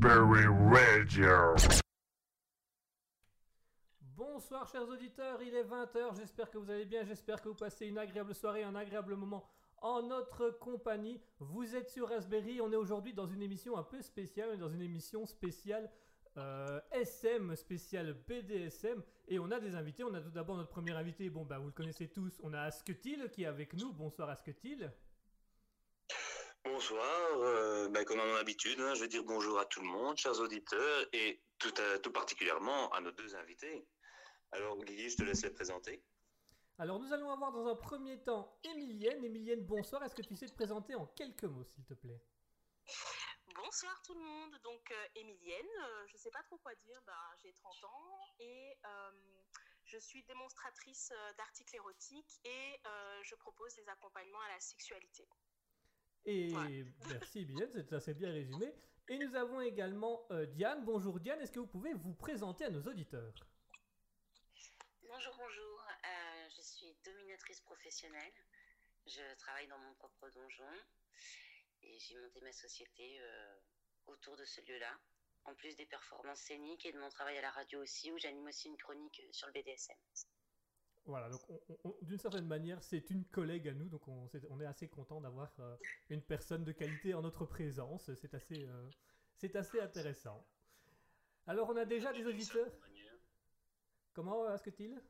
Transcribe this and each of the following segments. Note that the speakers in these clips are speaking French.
Raspberry Radio. Bonsoir chers auditeurs, il est 20h, j'espère que vous allez bien, j'espère que vous passez une agréable soirée, un agréable moment en notre compagnie. Vous êtes sur Raspberry, on est aujourd'hui dans une émission un peu spéciale, dans une émission spéciale euh, SM, spéciale BDSM, et on a des invités, on a tout d'abord notre premier invité, bon bah vous le connaissez tous, on a Asketil qui est avec nous, bonsoir Asketil. Bonsoir, euh, ben, comme à mon habitude, hein, je vais dire bonjour à tout le monde, chers auditeurs, et tout, à- tout particulièrement à nos deux invités. Alors Guy, je te laisse les présenter. Alors nous allons avoir dans un premier temps Emilienne. Emilienne, bonsoir, est-ce que tu sais te présenter en quelques mots s'il te plaît? Bonsoir tout le monde, donc euh, Émilienne, euh, je sais pas trop quoi dire, bah, j'ai 30 ans et euh, je suis démonstratrice euh, d'articles érotiques et euh, je propose des accompagnements à la sexualité. Et Ouais. merci Emilienne, c'est assez bien résumé. Et nous avons également euh, Diane. Bonjour Diane, est-ce que vous pouvez vous présenter à nos auditeurs? Bonjour, bonjour. Euh, je suis dominatrice professionnelle. Je travaille dans mon propre donjon et j'ai monté ma société euh, autour de ce lieu-là. En plus des performances scéniques et de mon travail à la radio aussi, où j'anime aussi une chronique sur le BDSM. Voilà, donc on- on- on- d'une certaine manière, c'est une collègue à nous, donc on, est assez content d'avoir euh, une personne de qualité en notre présence. C'est assez, euh, c'est assez intéressant. Alors on a déjà des auditeurs. Comment euh, est-ce que il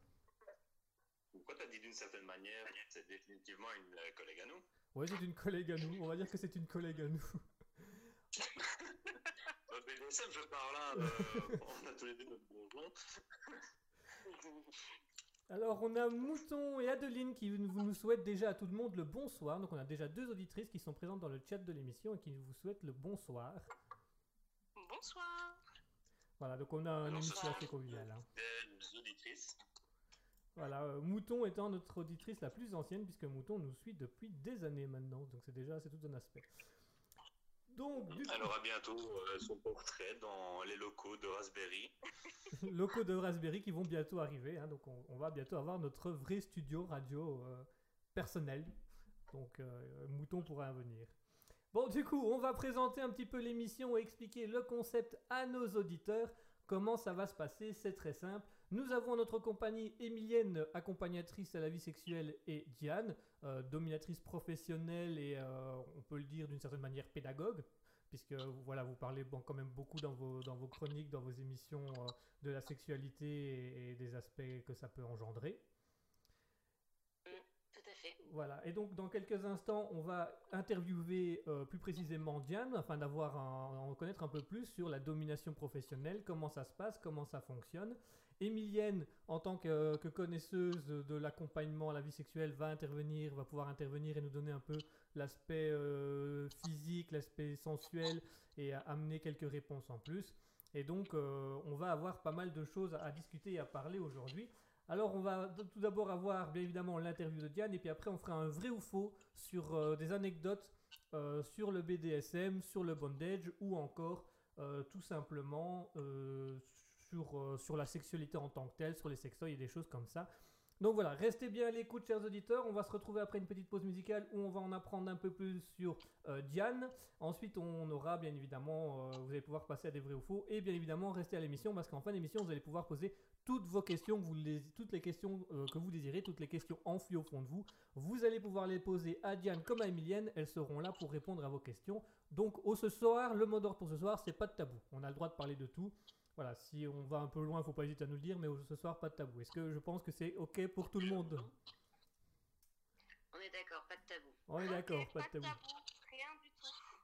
Pourquoi tu as dit d'une certaine manière? C'est définitivement une euh, collègue à nous. Ouais, c'est une collègue à nous. On va dire que c'est une collègue à nous. Je parle là, euh, on a tous les deux notre. Alors, on a Mouton et Adeline qui nous nous souhaitent déjà à tout le monde le bonsoir. Donc, on a déjà deux auditrices qui sont présentes dans le chat de l'émission et qui vous souhaitent le bonsoir. Bonsoir. Voilà, donc on a une émission assez conviviale. hein. Auditrices. Voilà, euh, Mouton étant notre auditrice la plus ancienne, puisque Mouton nous suit depuis des années maintenant. Donc, c'est déjà c'est tout un aspect. Donc, du Elle aura bientôt euh, son portrait dans les locaux de Raspberry. locaux de Raspberry qui vont bientôt arriver. hein. donc, on, on va bientôt avoir notre vrai studio radio euh, personnel. Donc, euh, Mouton pourra venir. Bon, du coup, on va présenter un petit peu l'émission et expliquer le concept à nos auditeurs. Comment ça va se passer? C'est très simple. Nous avons notre compagnie Emilienne, accompagnatrice à la vie sexuelle, et Diane, euh, dominatrice professionnelle et euh, on peut le dire d'une certaine manière pédagogue, puisque voilà, vous parlez quand même beaucoup dans vos, chroniques, dans vos émissions euh, de la sexualité et des aspects que ça peut engendrer. Voilà, et donc dans quelques instants, on va interviewer euh, plus précisément Diane afin d'avoir en connaître un peu plus sur la domination professionnelle, comment ça se passe, comment ça fonctionne. Emilienne, en tant que, connaisseuse de, l'accompagnement à la vie sexuelle, va intervenir, va pouvoir intervenir et nous donner un peu l'aspect euh, physique, l'aspect sensuel et amener quelques réponses en plus. Et donc, euh, on va avoir pas mal de choses à discuter et à parler aujourd'hui. Alors, on va tout d'abord avoir bien évidemment l'interview de Diane, et puis après, on fera un vrai ou faux sur euh, des anecdotes euh, sur le BDSM, sur le bondage, ou encore euh, tout simplement sur, sur la sexualité en tant que telle, sur les sextoys et des choses comme ça. Donc voilà, restez bien à l'écoute, chers auditeurs. On va se retrouver après une petite pause musicale où on va en apprendre un peu plus sur Diane. Ensuite, on aura bien évidemment, vous allez pouvoir passer à des vrais ou faux, et bien évidemment, restez à l'émission parce qu'en fin d'émission, vous allez pouvoir poser toutes vos questions, vous les- toutes les questions euh, que vous désirez, toutes les questions enfouies au fond de vous. Vous allez pouvoir les poser à Diane comme à Emilienne. Elles seront là pour répondre à vos questions. Donc, au ce soir, le mot d'ordre pour ce soir, c'est pas de tabou. On a le droit de parler de tout. Voilà, si on va un peu loin, faut pas hésiter à nous le dire, mais au- ce soir, pas de tabou. Est-ce que je pense que c'est OK pour tout le monde? On est d'accord, pas de tabou. On est d'accord, pas de tabou.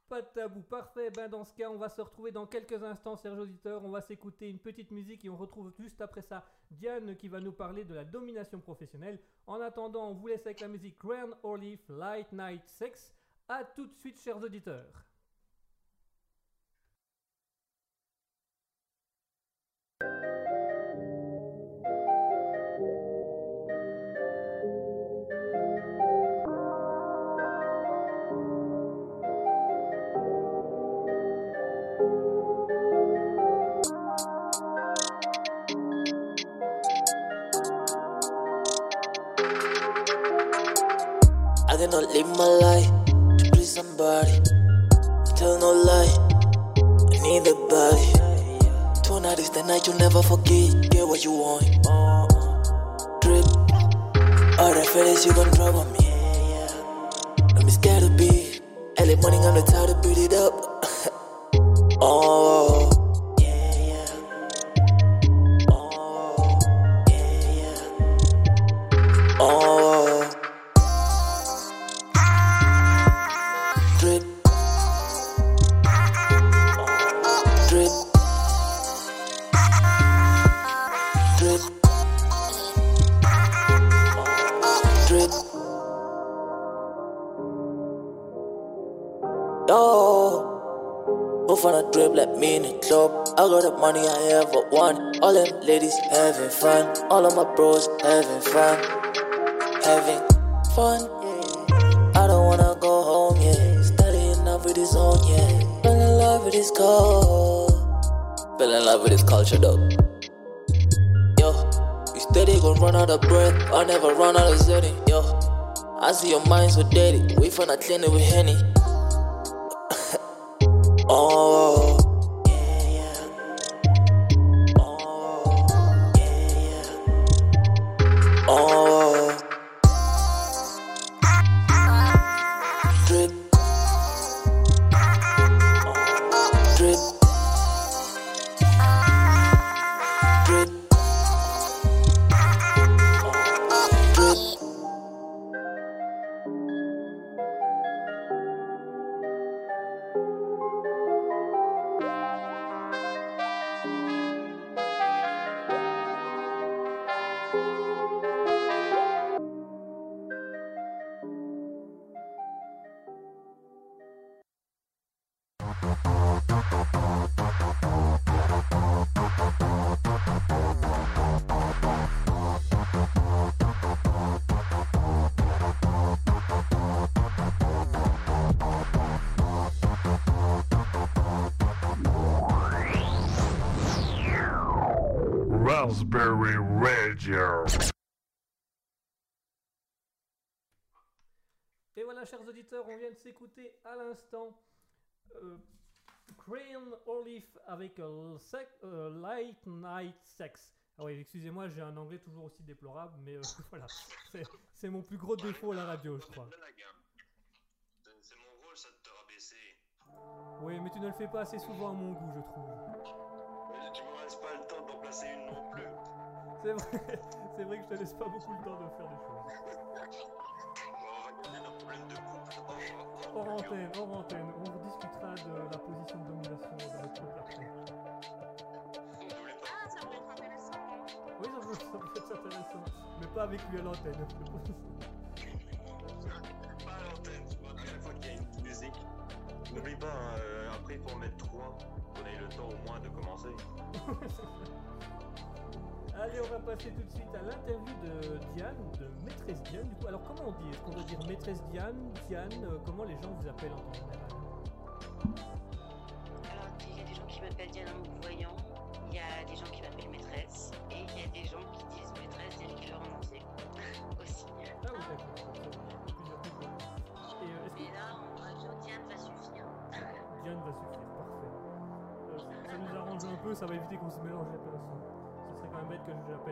Pas de tabou, parfait. Ben dans ce cas, on va se retrouver dans quelques instants, chers auditeurs. On va s'écouter une petite musique et on retrouve juste après ça Diane qui va nous parler de la domination professionnelle. En attendant, on vous laisse avec la musique Grand Olive Light Night Sex. A tout de suite, chers auditeurs. All of my bros having fun having fun. I don't wanna go home yet. Studying up with his own, yeah. Fell in love with his code. Fell in love with his culture, though. Yo, you steady gon' run out of breath. I never run out of zenny. Yo, I see your mind so dirty. We finna clean it with Henny. Et voilà, chers auditeurs, on vient de s'écouter à l'instant euh, Crayon Olive avec euh, sec- euh, Light Night Sex. Ah oui, excusez-moi, j'ai un anglais toujours aussi déplorable, mais euh, voilà, c'est- mon plus gros défaut à la radio, je crois. Blague. C'est- C'est mon rôle, ça, de te rabaisser. Oui, mais tu ne le fais pas assez souvent à mon goût, je trouve. C'est vrai, c'est vrai que je te laisse pas beaucoup le temps de faire des choses. Hors, antenne, hors antenne, on rediscutera de la position de domination dans notre couple après. Ah, ça pourrait être intéressant. Oui, ça peut, ça peut être intéressant, mais pas avec lui à l'antenne. Pas à l'antenne, tu vois, à chaque fois qu'il y a une musique. N'oublie pas, hein, euh, après il faut en mettre trois. Qu'on ait le temps au moins de commencer. Allez, on va passer tout de suite à l'interview de Diane, de maîtresse Diane. Du coup, alors comment on dit? Est-ce qu'on doit dire maîtresse Diane, Diane euh, Comment les gens vous appellent en général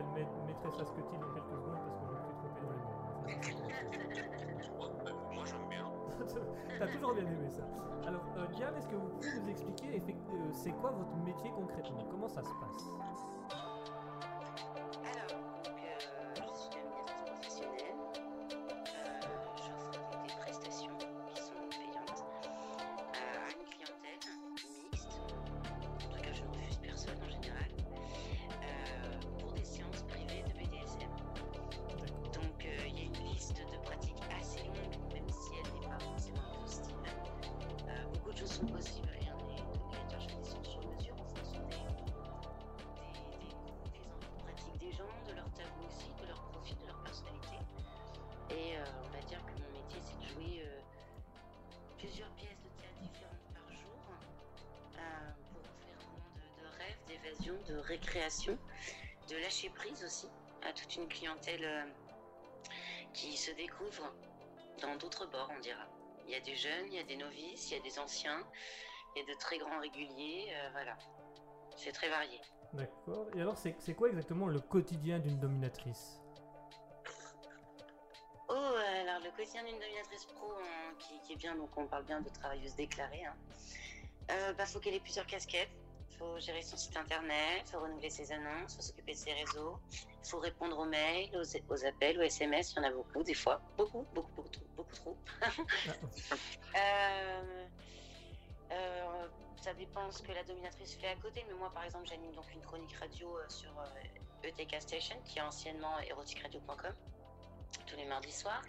maît- maîtresse Asketil dans quelques secondes parce que je me suis trompé dans les mots. Moi j'aime bien. T'as toujours bien aimé ça. Alors, euh, Diane, est-ce que vous pouvez nous expliquer euh, c'est quoi votre métier concrètement? Comment ça se passe? Sont possibles est tenu à faire des séances sur mesure en fonction des, des, des, des gens, de leur tabou aussi, de leur profil, de leur personnalité. Et euh, on va dire que mon métier, c'est de jouer euh, plusieurs pièces de théâtre différentes par jour euh, pour offrir un moment de, rêve, d'évasion, de récréation, de lâcher prise aussi à toute une clientèle qui se découvre dans d'autres bords, on dira. Il y a des jeunes, il y a des novices, il y a des anciens, il y a de très grands réguliers, euh, voilà. C'est très varié. D'accord. Et alors, c'est quoi exactement le quotidien d'une dominatrice? Oh, alors le quotidien d'une dominatrice pro hein, qui, qui est bien, donc on parle bien de travailleuse déclarée. Hein. Euh, bah, faut qu'elle ait plusieurs casquettes. Faut gérer son site internet, faut renouveler ses annonces, faut s'occuper de ses réseaux, faut répondre aux mails, aux, aux appels, aux SMS, il y en a beaucoup des fois. Beaucoup, beaucoup, beaucoup, trop- beaucoup trop. Euh, euh, ça dépend ce que la dominatrice fait à côté, mais moi par exemple j'anime donc une chronique radio euh, sur ETK Station qui est anciennement eroticradio.com tous les mardis soirs.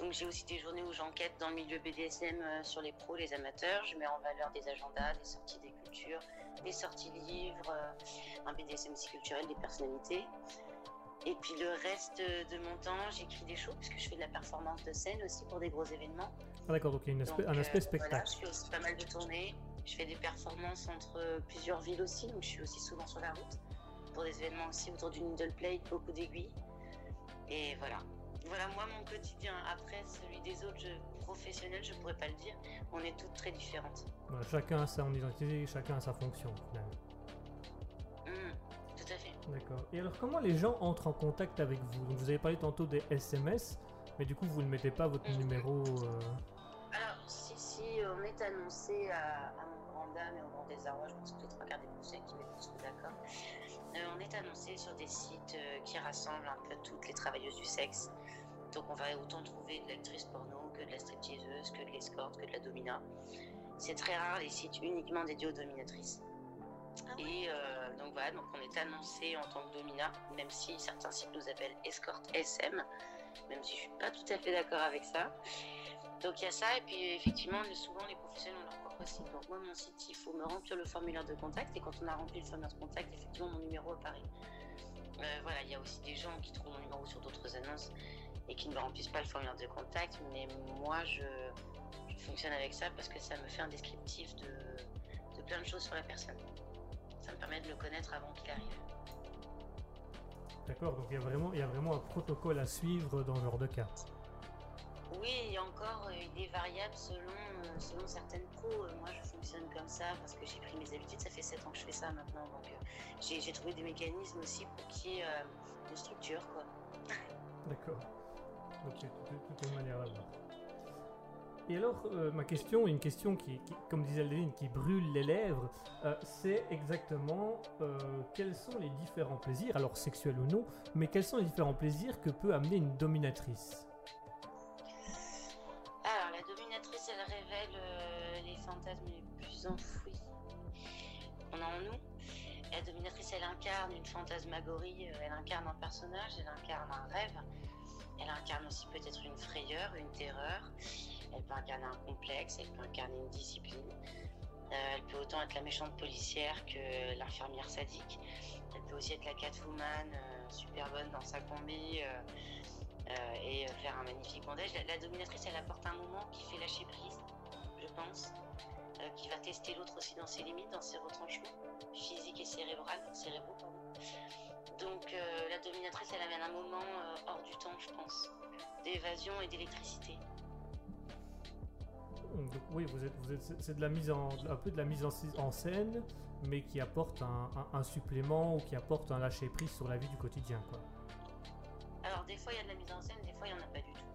Donc j'ai aussi des journées où j'enquête dans le milieu BDSM euh, sur les pros, les amateurs. Je mets en valeur des agendas, des sorties des cultures, des sorties livres, euh, un BDSM aussi culturel, des personnalités. Et puis le reste de mon temps, j'écris des shows puisque je fais de la performance de scène aussi pour des gros événements. Ah, d'accord, donc il y a une aspect- Donc, un aspect euh, Voilà, spectacle. je fais aussi pas mal de tournées. Je fais des performances entre euh, plusieurs villes aussi, donc je suis aussi souvent sur la route pour des événements aussi autour du needle plate, beaucoup d'aiguilles. Et voilà. Voilà moi mon quotidien. Après celui des autres je- professionnels, je pourrais pas le dire. On est toutes très différentes. Voilà, chacun a son identité, chacun a sa fonction, finalement. Hmm, tout à fait. D'accord. Et alors, comment les gens entrent en contact avec vous? Donc, vous avez parlé tantôt des SMS, mais du coup, vous ne mettez pas votre Mhm. numéro. euh, Alors, si, si, on est annoncé à, à mon grand dame et au grand désarroi, je pense que les trois quarts des Français qui mettent tous d'accord, euh, on est annoncé sur des sites euh, qui rassemblent un peu toutes les travailleuses du sexe. Donc, on va autant trouver de l'actrice porno que de la stripteaseuse, que de l'escorte, que de la domina. C'est très rare les sites uniquement dédiés aux dominatrices. Ah. Et euh, donc voilà, donc on est annoncé en tant que domina, même si certains sites nous appellent escorte SM, même si je suis pas tout à fait d'accord avec ça. Donc il y a ça, et puis effectivement, souvent les professionnels ont leur Donc moi, mon site, il faut me remplir le formulaire de contact, et quand on a rempli le formulaire de contact, effectivement, mon numéro apparaît. Euh, voilà, il y a aussi des gens qui trouvent mon numéro sur d'autres annonces et qui ne remplissent pas le formulaire de contact, mais moi, je, fonctionne avec ça parce que ça me fait un descriptif de, plein de choses sur la personne. Ça me permet de le connaître avant qu'il arrive. D'accord, donc il y, a vraiment, il y a vraiment un protocole à suivre dans ce genre de cas. Oui, encore, euh, il est variable selon, euh, selon certaines pros. Euh, moi, je fonctionne comme ça parce que j'ai pris mes habitudes. Ça fait 7 ans que je fais ça maintenant. Donc, j'ai trouvé des mécanismes aussi pour qu'il y ait une structure. Quoi. D'accord. Ok, tout est, une manière à voir. Et alors, ma question, une question qui, comme disait Aldéline, qui brûle les lèvres, c'est exactement quels sont les différents plaisirs, alors sexuels ou non, mais quels sont les différents plaisirs que peut amener une dominatrice? Dominatrice, elle révèle euh, les fantasmes les plus enfouis qu'on a en nous. La dominatrice, elle incarne une fantasmagorie, euh, elle incarne un personnage, elle incarne un rêve, elle incarne aussi peut-être une frayeur, une terreur, elle peut incarner un complexe, elle peut incarner une discipline. Euh, elle peut autant être la méchante policière que l'infirmière sadique. Elle peut aussi être la Catwoman, super bonne dans sa combi, et euh, faire un magnifique bondage. La, dominatrice, elle apporte un moment qui fait lâcher prise, je pense, euh, qui va tester l'autre aussi dans ses limites, dans ses retranchements physiques et cérébrales, cérébraux. Pardon. Donc euh, la dominatrice, elle amène un moment euh, hors du temps, je pense, d'évasion et d'électricité. Oui, c'est- de la mise en, un peu de la mise en, scène, mais qui apporte un- un supplément ou qui apporte un lâcher prise sur la vie du quotidien, quoi. Des fois, il y a de la mise en scène, des fois, il n'y en a pas du tout.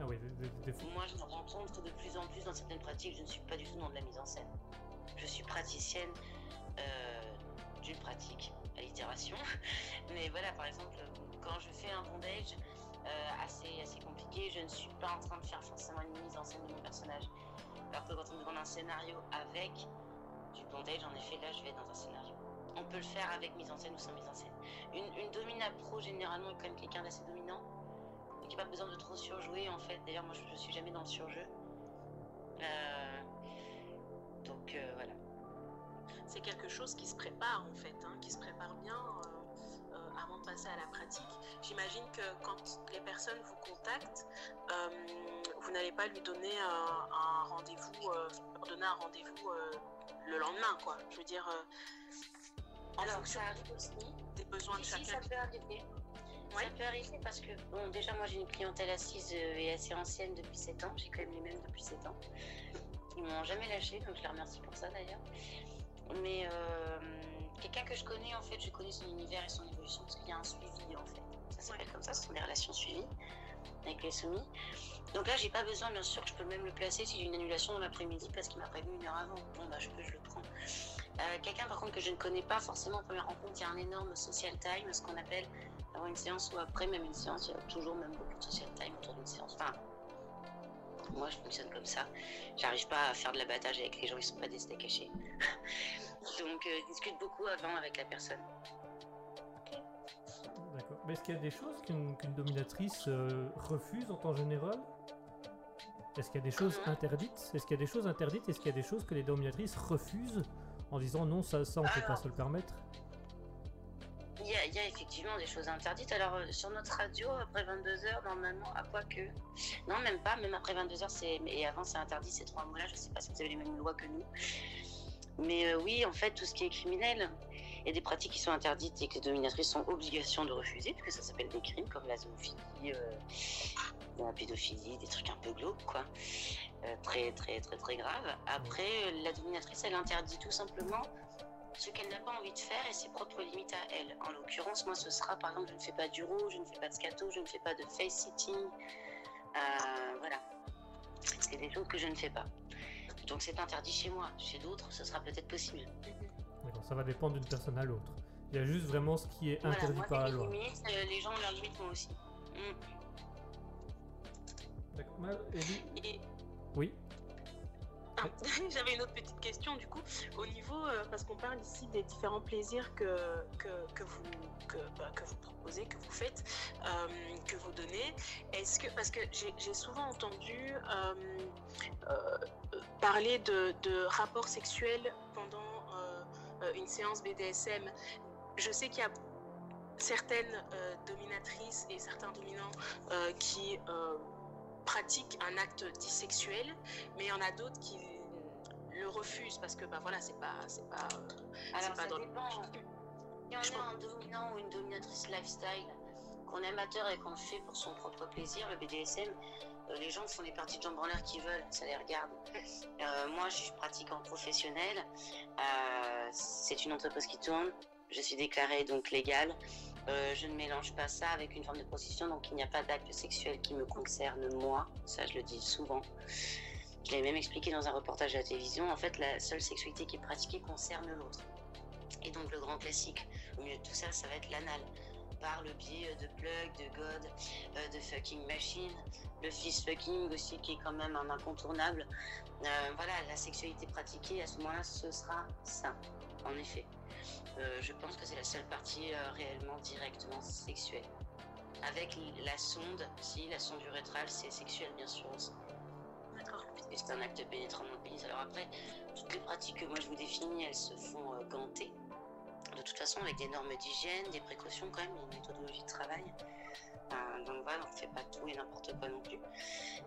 Ah oui, des, des- des fois. Moi, je me rends compte que de plus en plus dans certaines pratiques, je ne suis pas du tout dans de la mise en scène. Je suis praticienne euh, d'une pratique, allitération. Mais voilà, par exemple, quand je fais un bondage euh, assez, assez compliqué, je ne suis pas en train de faire forcément une mise en scène de mon personnage. Alors que quand on me demande un scénario avec du bondage, en effet, là, je vais dans un scénario. On peut le faire avec mise en scène ou sans mise en scène. Une, une domina pro, généralement, est quand même quelqu'un d'assez dominant qui n'a pas besoin de trop surjouer en fait. D'ailleurs, moi je, je suis jamais dans le surjeu. Euh, donc euh, voilà. C'est quelque chose qui se prépare en fait, hein, qui se prépare bien euh, avant de passer à la pratique. J'imagine que quand les personnes vous contactent, vous n'allez pas lui donner un, rendez-vous, leur donner un rendez-vous le lendemain, quoi. Je veux dire, Alors ça arrive aussi. des besoins de Si, si, chacun. ça peut arriver. Ouais. Ça peut arriver parce que, bon, déjà, moi, j'ai une clientèle assise euh, et assez ancienne depuis 7 ans. J'ai quand même les mêmes depuis 7 ans. Ils m'ont jamais lâché, donc je les remercie pour ça d'ailleurs. Mais euh, quelqu'un que je connais, en fait, je connais son univers et son évolution parce qu'il y a un suivi, en fait. Ça s'appelle comme ça, ce sont des relations suivies avec les soumis. Donc là, j'ai pas besoin, bien sûr, que je peux même le placer si j'ai une annulation dans l'après-midi parce qu'il m'a prévenu une heure avant. Bon, bah, je peux, je le prends. Euh, Quelqu'un, par contre, que je ne connais pas forcément en première rencontre, il y a un énorme social time, ce qu'on appelle avant une séance ou après même une séance. Il y a toujours même beaucoup de social time autour d'une séance. Enfin, moi, je fonctionne comme ça. J'arrive pas à faire de l'abattage avec les gens, ils sont pas des steaks hachés. Donc, euh, je discute beaucoup avant avec la personne. D'accord. Mais est-ce qu'il y a des choses qu'une dominatrice euh, refuse en temps général? Est-ce qu'il y a des choses interdites? Est-ce qu'il y a des choses interdites? Est-ce qu'il y a des choses que les dominatrices refusent? En disant non, ça, ça on peut pas se le permettre Il y, a, il y a effectivement des choses interdites. Alors, euh, sur notre radio, après 22h, normalement, à quoi que? Non, même pas, même après 22h, c'est. Et avant, c'est interdit ces trois mots-là. Je sais pas si vous avez les mêmes lois que nous. Mais euh, oui, en fait, tout ce qui est criminel, a des pratiques qui sont interdites et que les dominatrices ont obligation de refuser, parce que ça s'appelle des crimes comme la zoophilie, euh, la pédophilie, des trucs un peu glauques, quoi. Euh, très, très, très, très grave. Après, la dominatrice, elle interdit tout simplement ce qu'elle n'a pas envie de faire et ses propres limites à elle. En l'occurrence, moi, ce sera par exemple, je ne fais pas du rouge, je ne fais pas de scato, je ne fais pas de face sitting. Euh, voilà. C'est des choses que je ne fais pas. Donc c'est interdit chez moi. Chez d'autres, ce sera peut-être possible. D'accord, ça va dépendre d'une personne à l'autre. Il y a juste vraiment ce qui est Voilà, interdit moi, par la loi. limites, euh, les gens ont leurs limites, moi aussi. Mm. D'accord. Et Oui Ah, J'avais une autre petite question du coup au niveau euh, parce qu'on parle ici des différents plaisirs que, que, que vous que, bah, que vous proposez, que vous faites, euh, que vous donnez. Est-ce que parce que j'ai souvent entendu euh, parler de, de rapports sexuels pendant une séance BDSM. Je sais qu'il y a certaines euh, dominatrices et certains dominants euh, qui euh, pratiquent un acte dit sexuel, mais il y en a d'autres qui le refusent parce que bah voilà c'est pas c'est pas euh, Alors pas ça dans le-. Si on Je est un dominant ou une dominatrice lifestyle, qu'on est amateur et qu'on fait pour son propre plaisir, le BDSM, euh, les gens font les parties de jambes en l'air qu'ils veulent, ça les regarde. Euh, moi, je suis pratiquant professionnel. Euh, c'est une entreprise qui tourne. Je suis déclarée donc légale. Euh, je ne mélange pas ça avec une forme de prostitution, donc il n'y a pas d'acte sexuel qui me concerne moi. Ça, je le dis souvent. Je l'ai même expliqué dans un reportage à la télévision. En fait, la seule sexualité qui est pratiquée concerne l'autre. Et donc le grand classique, au milieu de tout ça, ça va être l'anal. Par le biais de plug, de god, euh, de fucking machine, le fist fucking aussi qui est quand même un incontournable. Euh, voilà, la sexualité pratiquée, à ce moment-là, ce sera ça, en effet. Euh, je pense que c'est la seule partie euh, réellement directement sexuelle. Avec la sonde, si, la sonde urétrale, c'est sexuel bien sûr aussi. D'accord. Puisque c'est un acte pénétrant dans le pénis. Alors après, toutes les pratiques que moi je vous définis, elles se font euh, ganter. De toute façon, avec des normes d'hygiène, des précautions quand même, une méthodologie de travail. Donc voilà, on ne fait pas tout et n'importe quoi non plus.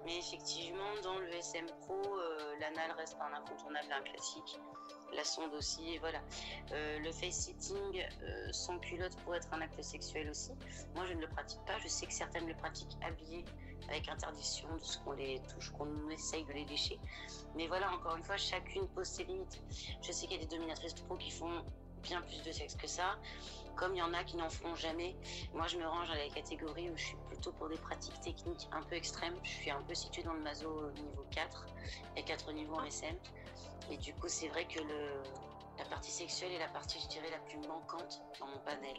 Mais effectivement, dans le SM Pro, euh, l'anal reste un incontournable, un classique. La sonde aussi, voilà. Euh, le face-sitting euh, sans culotte pourrait être un acte sexuel aussi. Moi, je ne le pratique pas. Je sais que certaines le pratiquent habillées avec interdiction de ce qu'on les touche, qu'on essaye de les lécher. Mais voilà, encore une fois, chacune pose ses limites. Je sais qu'il y a des dominatrices pro qui font bien plus de sexe que ça, comme il y en a qui n'en feront jamais. Moi, je me range à la catégorie où je suis plutôt pour des pratiques techniques un peu extrêmes. Je suis un peu située dans le maso au niveau 4, et 4 niveaux en SM. Et du coup, c'est vrai que le, la partie sexuelle est la partie, je dirais, la plus manquante dans mon panel.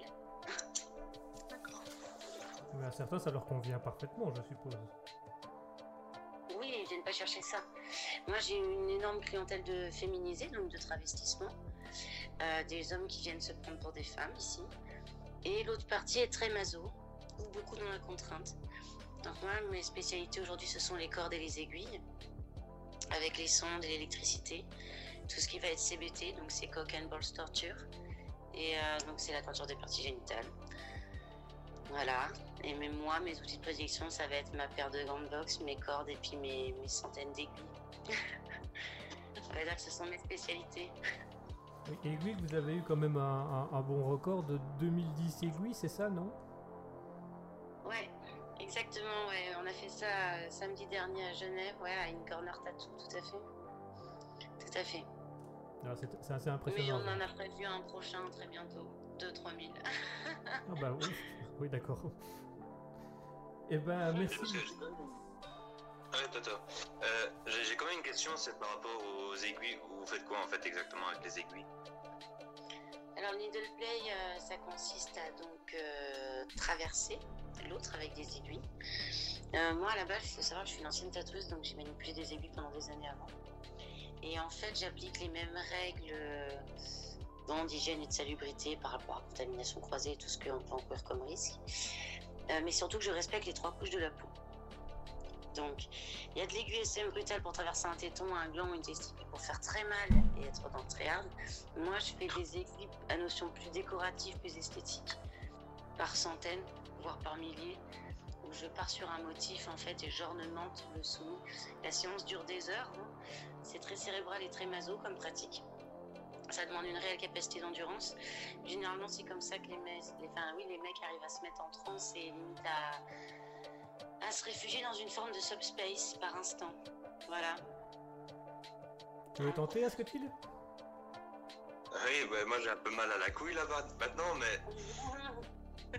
Mais à certains, ça leur convient parfaitement, je suppose. Oui, ils viennent pas chercher ça. Moi, j'ai une énorme clientèle de féminisés, donc de travestissement. Euh, des hommes qui viennent se prendre pour des femmes ici. Et l'autre partie est très maso, ou beaucoup dans la contrainte. Donc moi, mes spécialités aujourd'hui, ce sont les cordes et les aiguilles, avec les sondes et l'électricité. Tout ce qui va être CBT, donc c'est cock and balls torture. Et euh, donc c'est la torture des parties génitales. Voilà. Et même moi, mes outils de prédiction, ça va être ma paire de gants de boxe, mes cordes et puis mes, centaines d'aiguilles. ça va dire que ce sont mes spécialités. Aiguille, vous avez eu quand même un, un- un bon record de 2010 aiguilles, c'est ça, non? Exactement, ouais. On a fait ça euh, samedi dernier à Genève, ouais, à une corner tattoo, tout à fait. Tout à fait. Alors, c'est assez Mais impressionnant. on en a prévu un prochain très bientôt. 2-3 000. Ah bah oui, oui d'accord. Eh ben merci. Ouais, Toto. Euh, j'ai quand même une question, c'est par rapport aux aiguilles. Vous faites quoi en fait exactement avec les aiguilles? Alors, le needle play, euh, ça consiste à donc euh, traverser l'autre avec des aiguilles. Moi, à la base, il faut savoir je suis une ancienne tatoueuse, donc j'ai manipulé des aiguilles pendant des années avant. Et en fait, j'applique les mêmes règles d'hygiène et de salubrité par rapport à la contamination croisée et tout ce qu'on peut encourir comme risque. Mais surtout que je respecte les trois couches de la peau. Donc, il y a de l'aiguille SM brutale pour traverser un téton, un gland ou une testicule pour faire très mal et être dans très hard. Moi, je fais des aiguilles à notion plus décorative, plus esthétique, par centaines, voire par milliers, où je pars sur un motif en fait et j'ornemente le sous. La séance dure des heures. hein. C'est très cérébral et très maso comme pratique. Ça demande une réelle capacité d'endurance. Généralement, c'est comme ça que les mecs, les mecs arrivent à se mettre en transe et limite à, à se réfugier dans une forme de subspace par instant. Voilà. Tu veux tenter, Asketil Oui, bah, moi j'ai un peu mal à la couille là-bas maintenant, mais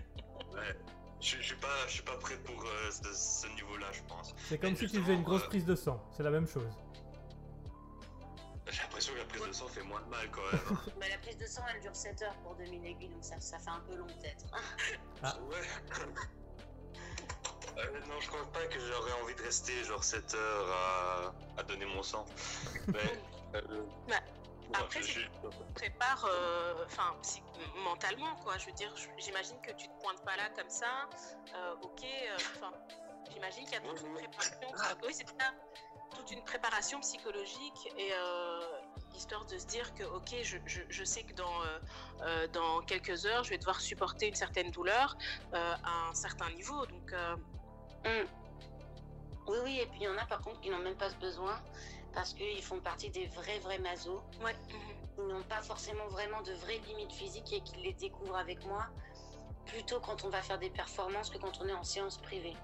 ouais, je, suis pas, je suis pas prêt pour euh, ce, ce niveau-là, je pense. C'est comme Mais si tu faisais une grosse euh, prise de sang, c'est la même chose. J'ai l'impression que la prise de sang fait moins de mal quand même. Bah, la prise de sang, elle dure 7 heures pour 2000 aiguilles, donc ça, ça fait un peu long peut-être. Ah. Ouais. Euh, non, je pense pas que j'aurais envie de rester genre 7 heures à, à donner mon sang. Mais, euh, Bah, après, je c'est- suis- prépare, euh, enfin, mentalement, quoi. Je veux dire, j'imagine que tu te pointes pas là comme ça. ok, enfin, j'imagine qu'il y a toute une préparation. oui, c'est ça. Toute une préparation psychologique et histoire de se dire que, ok, je, je- je sais que dans, euh, dans quelques heures, je vais devoir supporter une certaine douleur euh, à un certain niveau. Donc, euh, Hum. Oui, oui, et puis il y en a par contre qui n'ont même pas ce besoin parce qu'ils font partie des vrais, vrais masos. ouais. Ils n'ont pas forcément vraiment de vraies limites physiques et qu'ils les découvrent avec moi plutôt quand on va faire des performances que quand on est en séance privée.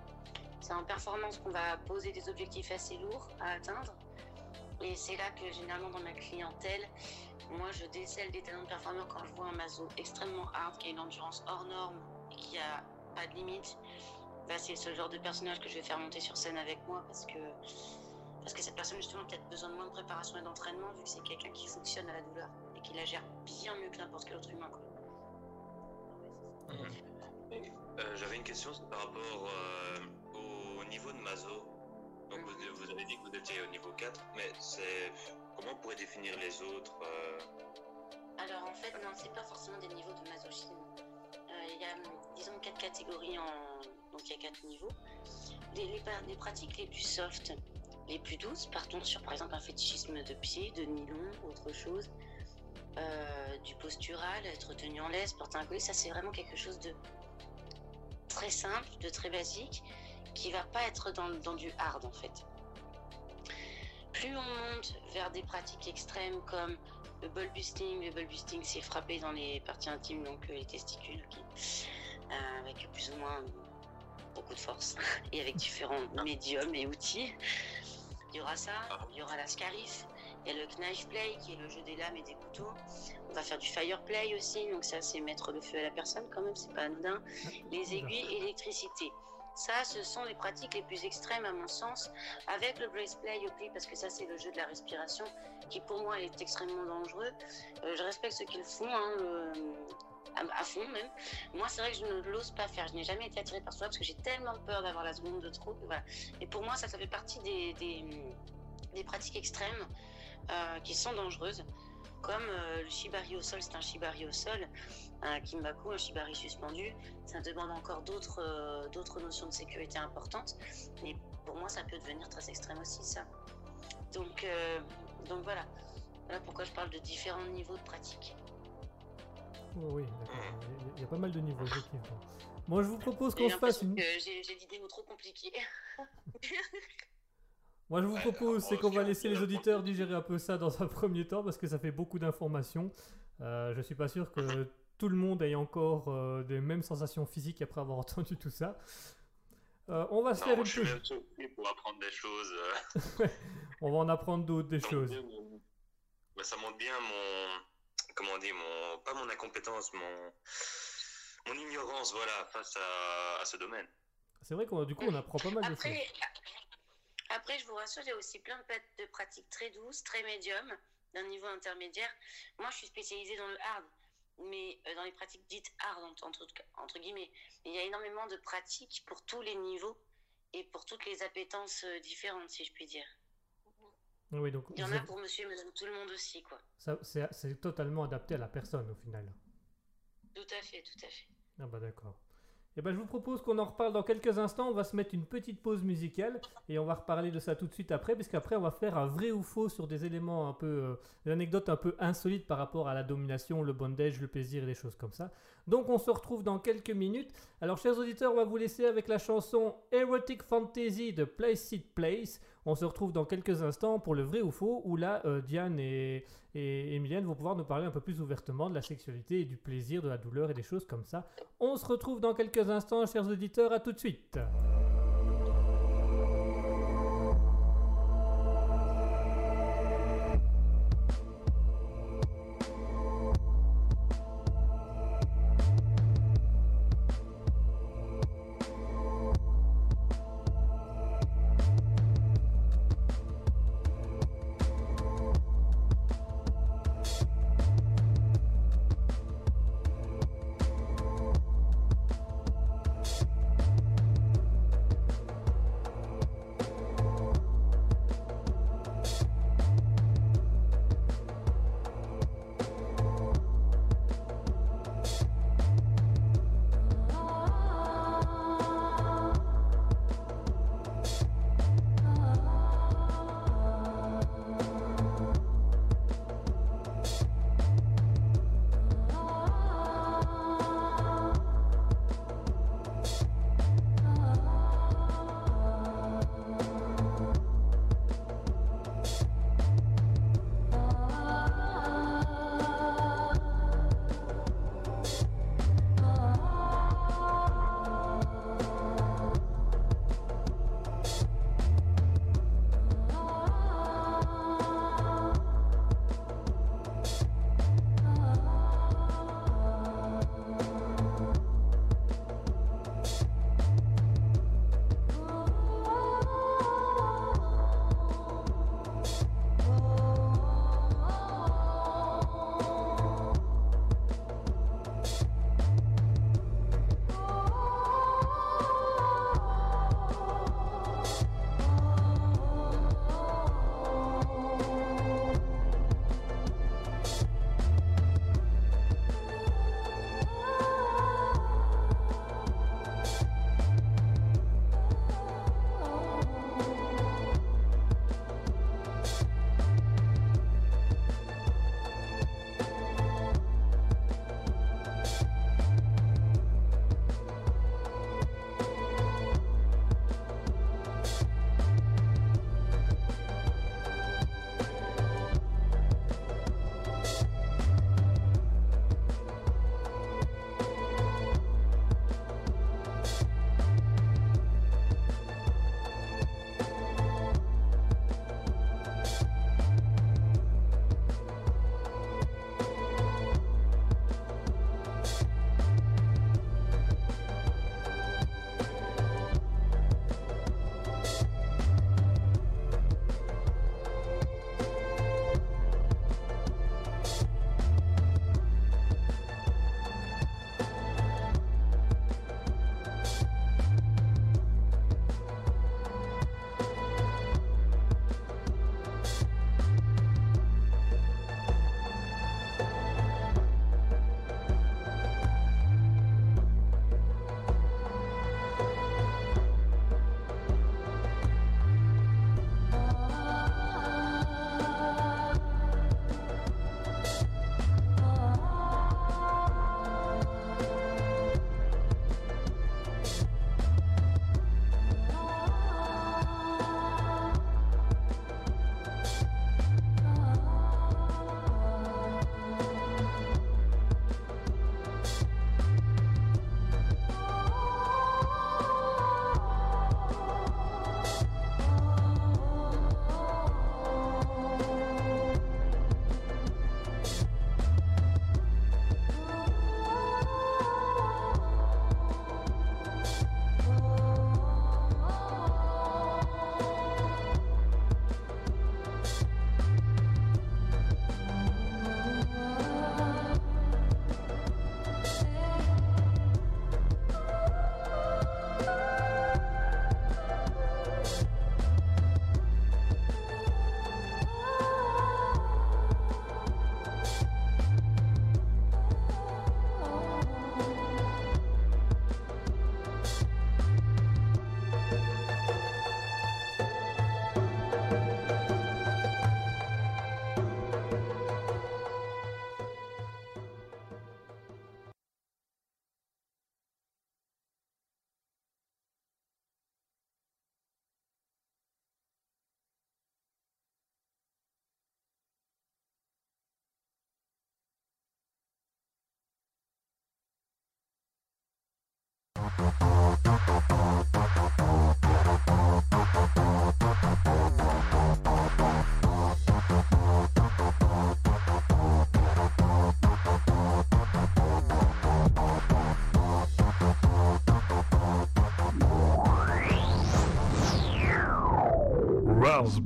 C'est en performance qu'on va poser des objectifs assez lourds à atteindre. Et c'est là que généralement dans ma clientèle, moi je décèle des talents de performeurs quand je vois un maso extrêmement hard, qui a une endurance hors norme et qui a pas de limite. Bah, c'est ce genre de personnage que je vais faire monter sur scène avec moi parce que, parce que cette personne justement a peut-être besoin de moins de préparation et d'entraînement vu que c'est quelqu'un qui fonctionne à la douleur et qui la gère bien mieux que n'importe quel autre humain. Quoi. Euh, J'avais une question par rapport euh, au niveau de Mazo. Donc vous, vous avez dit que vous étiez au niveau 4, mais comment on pourrait définir les autres euh, Alors en fait, non, c'est pas forcément des niveaux de masochisme. Il y a, disons, quatre catégories en. Donc il y a quatre niveaux. Les, pratiques les plus soft, les plus douces, partons sur par exemple un fétichisme de pied, de nylon, autre chose. Euh, du postural, être tenu en laisse, porter un collier, ça c'est vraiment quelque chose de très simple, de très basique, qui va pas être dans, dans du hard en fait. Plus on monte vers des pratiques extrêmes comme le ball busting, le ball busting c'est frapper dans les parties intimes, donc euh, les testicules. Euh, avec plus ou moins beaucoup de force et avec différents médiums et outils. Il y aura ça, il y aura la scarif, il y a le knife play qui est le jeu des lames et des couteaux. On va faire du fire play aussi, donc ça c'est mettre le feu à la personne quand même, c'est pas anodin. Les aiguilles, électricité. Ça, ce sont les pratiques les plus extrêmes à mon sens, avec le brace play au pli, parce que ça c'est le jeu de la respiration, qui pour moi est extrêmement dangereux. Euh, je respecte ceux qui le font, hein, le- à, fond même. Moi, c'est vrai que je ne l'ose pas faire. Je n'ai jamais été attirée par cela parce que j'ai tellement peur d'avoir la seconde de trop. voilà. Et pour moi, ça, fait partie des, des, pratiques extrêmes euh, qui sont dangereuses. Comme euh, le shibari au sol, c'est un shibari au sol. Un kimbaku, un shibari suspendu. Ça demande encore d'autres euh, notions de sécurité importantes. Mais pour moi, ça peut devenir très extrême aussi, ça. Donc, euh, donc voilà. Voilà pourquoi je parle de différents niveaux de pratique. Oh oui, d'accord. Il y a- Il y a pas mal de niveaux, effectivement. Moi, je vous propose qu'on se fasse une. j'ai l'idée trop compliquée. Moi, je vous propose, c'est qu'on va laisser les auditeurs digérer un peu ça dans un premier temps parce que ça fait beaucoup d'informations. Euh, je suis pas sûr que tout le monde ait encore euh, des mêmes sensations physiques après avoir entendu tout ça. Euh, on va se Non, faire une je suis pour apprendre des choses. euh, On va en apprendre d'autres des ça choses. montre bien mon- ça montre bien mon. Comment on dit mon, Pas mon incompétence, mon. Mon ignorance, voilà, face à, à ce domaine. C'est vrai qu'on du coup on apprend pas mal de choses. Après, après, je vous rassure, il y a aussi plein de, pratiques très douces, très médium, d'un niveau intermédiaire. Moi, je suis spécialisée dans le hard, mais euh, dans les pratiques dites hard, entre, guillemets. Mais il y a énormément de pratiques pour tous les niveaux et pour toutes les appétences euh, différentes, si je puis dire. Oui, donc Il y en a pour monsieur et madame tout le monde aussi, quoi. c'est totalement adapté à la personne au final. Tout à fait, tout à fait. Ah bah d'accord. Et ben je vous propose qu'on en reparle dans quelques instants. On va se mettre une petite pause musicale et on va reparler de ça tout de suite après, parce qu'après on va faire un vrai ou faux sur des éléments un peu, euh, des anecdotes un peu insolites par rapport à la domination, le bondage, le plaisir et des choses comme ça. Donc on se retrouve dans quelques minutes. Alors chers auditeurs, on va vous laisser avec la chanson Erotic Fantasy de Place It Place. On se retrouve dans quelques instants pour le vrai ou faux, où là euh, Diane et, et Emilienne vont pouvoir nous parler un peu plus ouvertement de la sexualité et du plaisir, de la douleur et des choses comme ça. On se retrouve dans quelques instants, chers auditeurs, à tout de suite.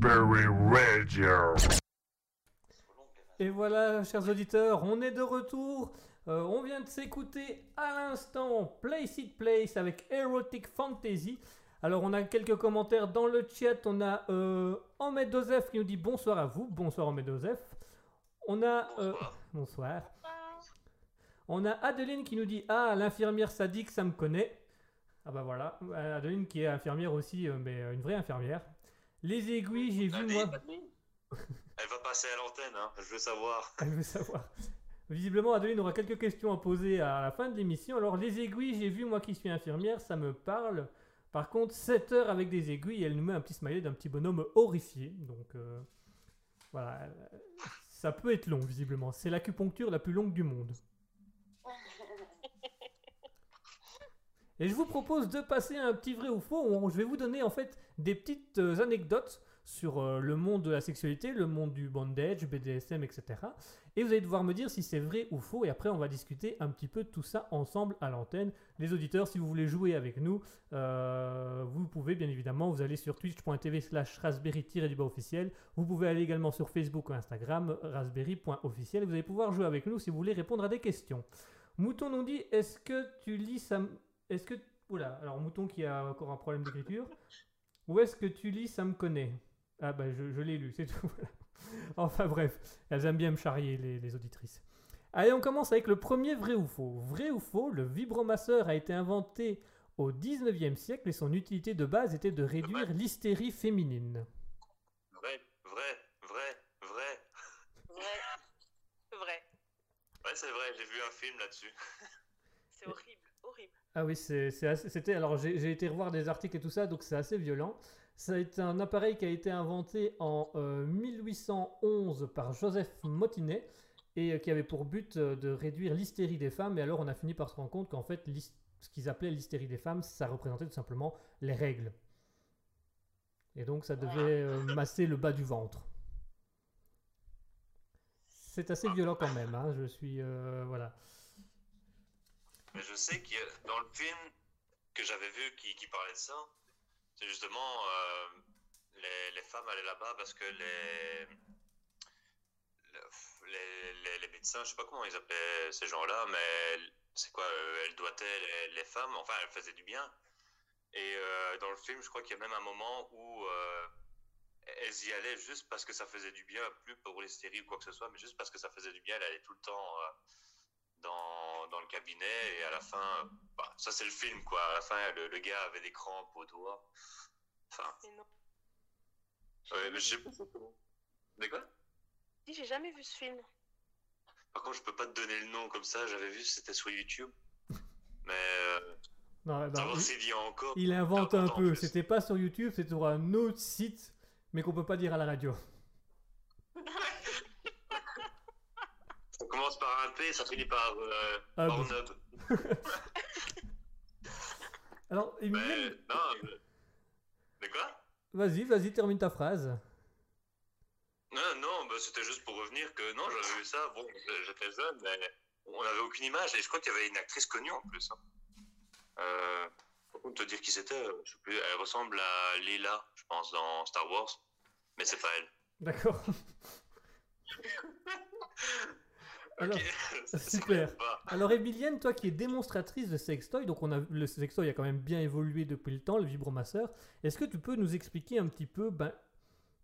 Raspberry Radio. Et voilà, chers auditeurs, on est de retour. Euh, on vient de s'écouter à l'instant Place It Place avec Erotic Fantasy. Alors, on a quelques commentaires dans le chat. On a euh, Ahmed Joseph qui nous dit bonsoir à vous. Bonsoir, Ahmed Joseph. On a. euh, bonsoir. On a Adeline qui nous dit Ah, l'infirmière sadique, ça me connaît. Ah bah voilà. Adeline qui est infirmière aussi, euh, mais une vraie infirmière. Les aiguilles, j'ai vu moi. Elle va passer à l'antenne, hein, je veux savoir. Elle veut savoir. Visiblement, Adeline aura quelques questions à poser à la fin de l'émission. Alors, les aiguilles, j'ai vu, moi qui suis infirmière, ça me parle. Par contre, 7 heures avec des aiguilles, elle nous met un petit smiley d'un petit bonhomme horrifié. Donc, euh, voilà. Euh, Ça peut être long, visiblement. C'est l'acupuncture la plus longue du monde. Et je vous propose de passer à un petit vrai ou faux. où je vais vous donner en fait des petites euh, anecdotes sur euh, le monde de la sexualité, le monde du bondage, BDSM, etc. Et vous allez devoir me dire si c'est vrai ou faux. Et après, on va discuter un petit peu tout ça ensemble à l'antenne. Les auditeurs, si vous voulez jouer avec nous, euh, vous pouvez bien évidemment. Vous allez sur twitch.tv slash raspberry-du-bas officiel. Vous pouvez aller également sur Facebook ou Instagram, raspberry.officiel. Vous allez pouvoir jouer avec nous si vous voulez répondre à des questions. Mouton nous dit est-ce que tu lis ça Est-ce que. Oula, alors Mouton qui a encore un problème d'écriture. Où est-ce que tu lis Ça me connaît? Ah bah je, je l'ai lu, c'est tout. voilà. enfin bref, elles aiment bien me charrier les, les auditrices. Allez, on commence avec le premier vrai ou faux. Vrai ou faux, le vibromasseur a été inventé au 19e siècle et son utilité de base était de réduire l'hystérie féminine. Vrai, vrai, vrai, vrai. Vrai. Vrai. Ouais, c'est vrai, j'ai vu un film là-dessus. C'est horrible, horrible. Ah oui, c'est- c'est c'était. Alors, j'ai été revoir des articles et tout ça, donc c'est assez violent. Été un appareil qui a été inventé en euh, 1811 par Joseph Motinet et euh, qui avait pour but euh, de réduire l'hystérie des femmes. Et alors, on a fini par se rendre compte qu'en fait, ce qu'ils appelaient l'hystérie des femmes, ça représentait tout simplement les règles. Et donc, ça devait euh, masser le bas du ventre. C'est assez violent quand même. hein, Je suis. euh, voilà. Mais je sais que dans le film que j'avais vu qui, parlait de ça, c'est justement euh, les, les femmes allaient là-bas parce que les, le- les, les, les médecins, je sais pas comment ils appelaient ces gens-là, mais c'est quoi, euh, elles doigtaient les, les femmes, enfin elles faisaient du bien. Et euh, dans le film, je crois qu'il y a même un moment où elles y allaient juste parce que ça faisait du bien, plus pour l'hystérie ou quoi que ce soit, mais juste parce que ça faisait du bien, elles allaient tout le temps dans, dans le cabinet et à la fin, bah, ça c'est le film quoi, à la fin le, le gars avait des crampes aux doigts. Enfin, ouais, mais je sais pas. De quoi? Si, j'ai jamais vu ce film. Par contre, je peux pas te donner le nom comme ça, j'avais vu c'était sur YouTube. Mais euh, Non, savoir il- encore. Il invente un peu. C'était pas sur YouTube, c'était sur un autre site, mais qu'on peut pas dire à la radio. Commence par un P, ça finit par euh, Ah, bon. Alors, Mais non. mais- quoi? Vas-y, vas-y, termine ta phrase. Non, non, bah, c'était juste pour revenir que non, j'avais vu ça. Bon, j'étais jeune, mais on n'avait aucune image. Et je crois qu'il y avait une actrice connue en plus. hein. Euh, contre, te dire qui c'était, euh, je sais plus. Elle ressemble à Leila, je pense, dans Star Wars. Mais c'est pas elle. D'accord. Alors, super. Alors, Emilienne, toi qui es démonstratrice de sextoy, donc on a, le sextoy a quand même bien évolué depuis le temps, le vibromasseur. Est-ce que tu peux nous expliquer un petit peu ben,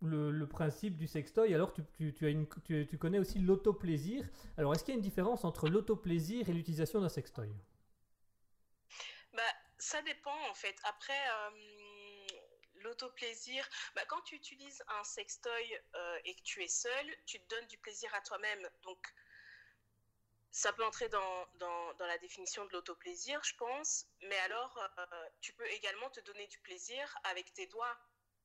le, le principe du sextoy? Alors, tu, tu, tu as une, tu, tu connais aussi l'autoplaisir. Alors, est-ce qu'il y a une différence entre l'autoplaisir et l'utilisation d'un sextoy? Bah, ça dépend en fait. Après, euh, l'autoplaisir, bah, quand tu utilises un sextoy euh, et que tu es seul, tu te donnes du plaisir à toi-même. Donc, ça peut entrer dans, dans, dans la définition de l'autoplaisir, je pense. Mais alors, euh, tu peux également te donner du plaisir avec tes doigts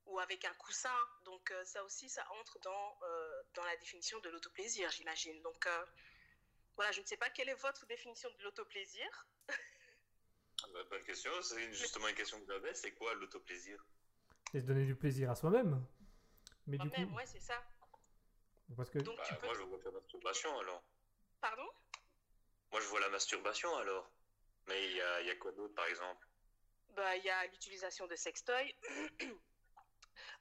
ou avec un coussin. Donc, euh, ça aussi, ça entre dans, euh, dans la définition de l'autoplaisir, j'imagine. Donc, euh, voilà, je ne sais pas quelle est votre définition de l'autoplaisir. Ah bah, bonne question. C'est justement une question que j'avais. C'est quoi l'autoplaisir? C'est se donner du plaisir à soi-même. Mais du Moi-même, coup, ouais, c'est ça. parce que Donc, tu bah, peux. Moi, je vois la masturbation alors. Pardon? Moi, je vois la masturbation alors. Mais il y a, quoi d'autre par exemple? Bah, il y a l'utilisation de sextoy.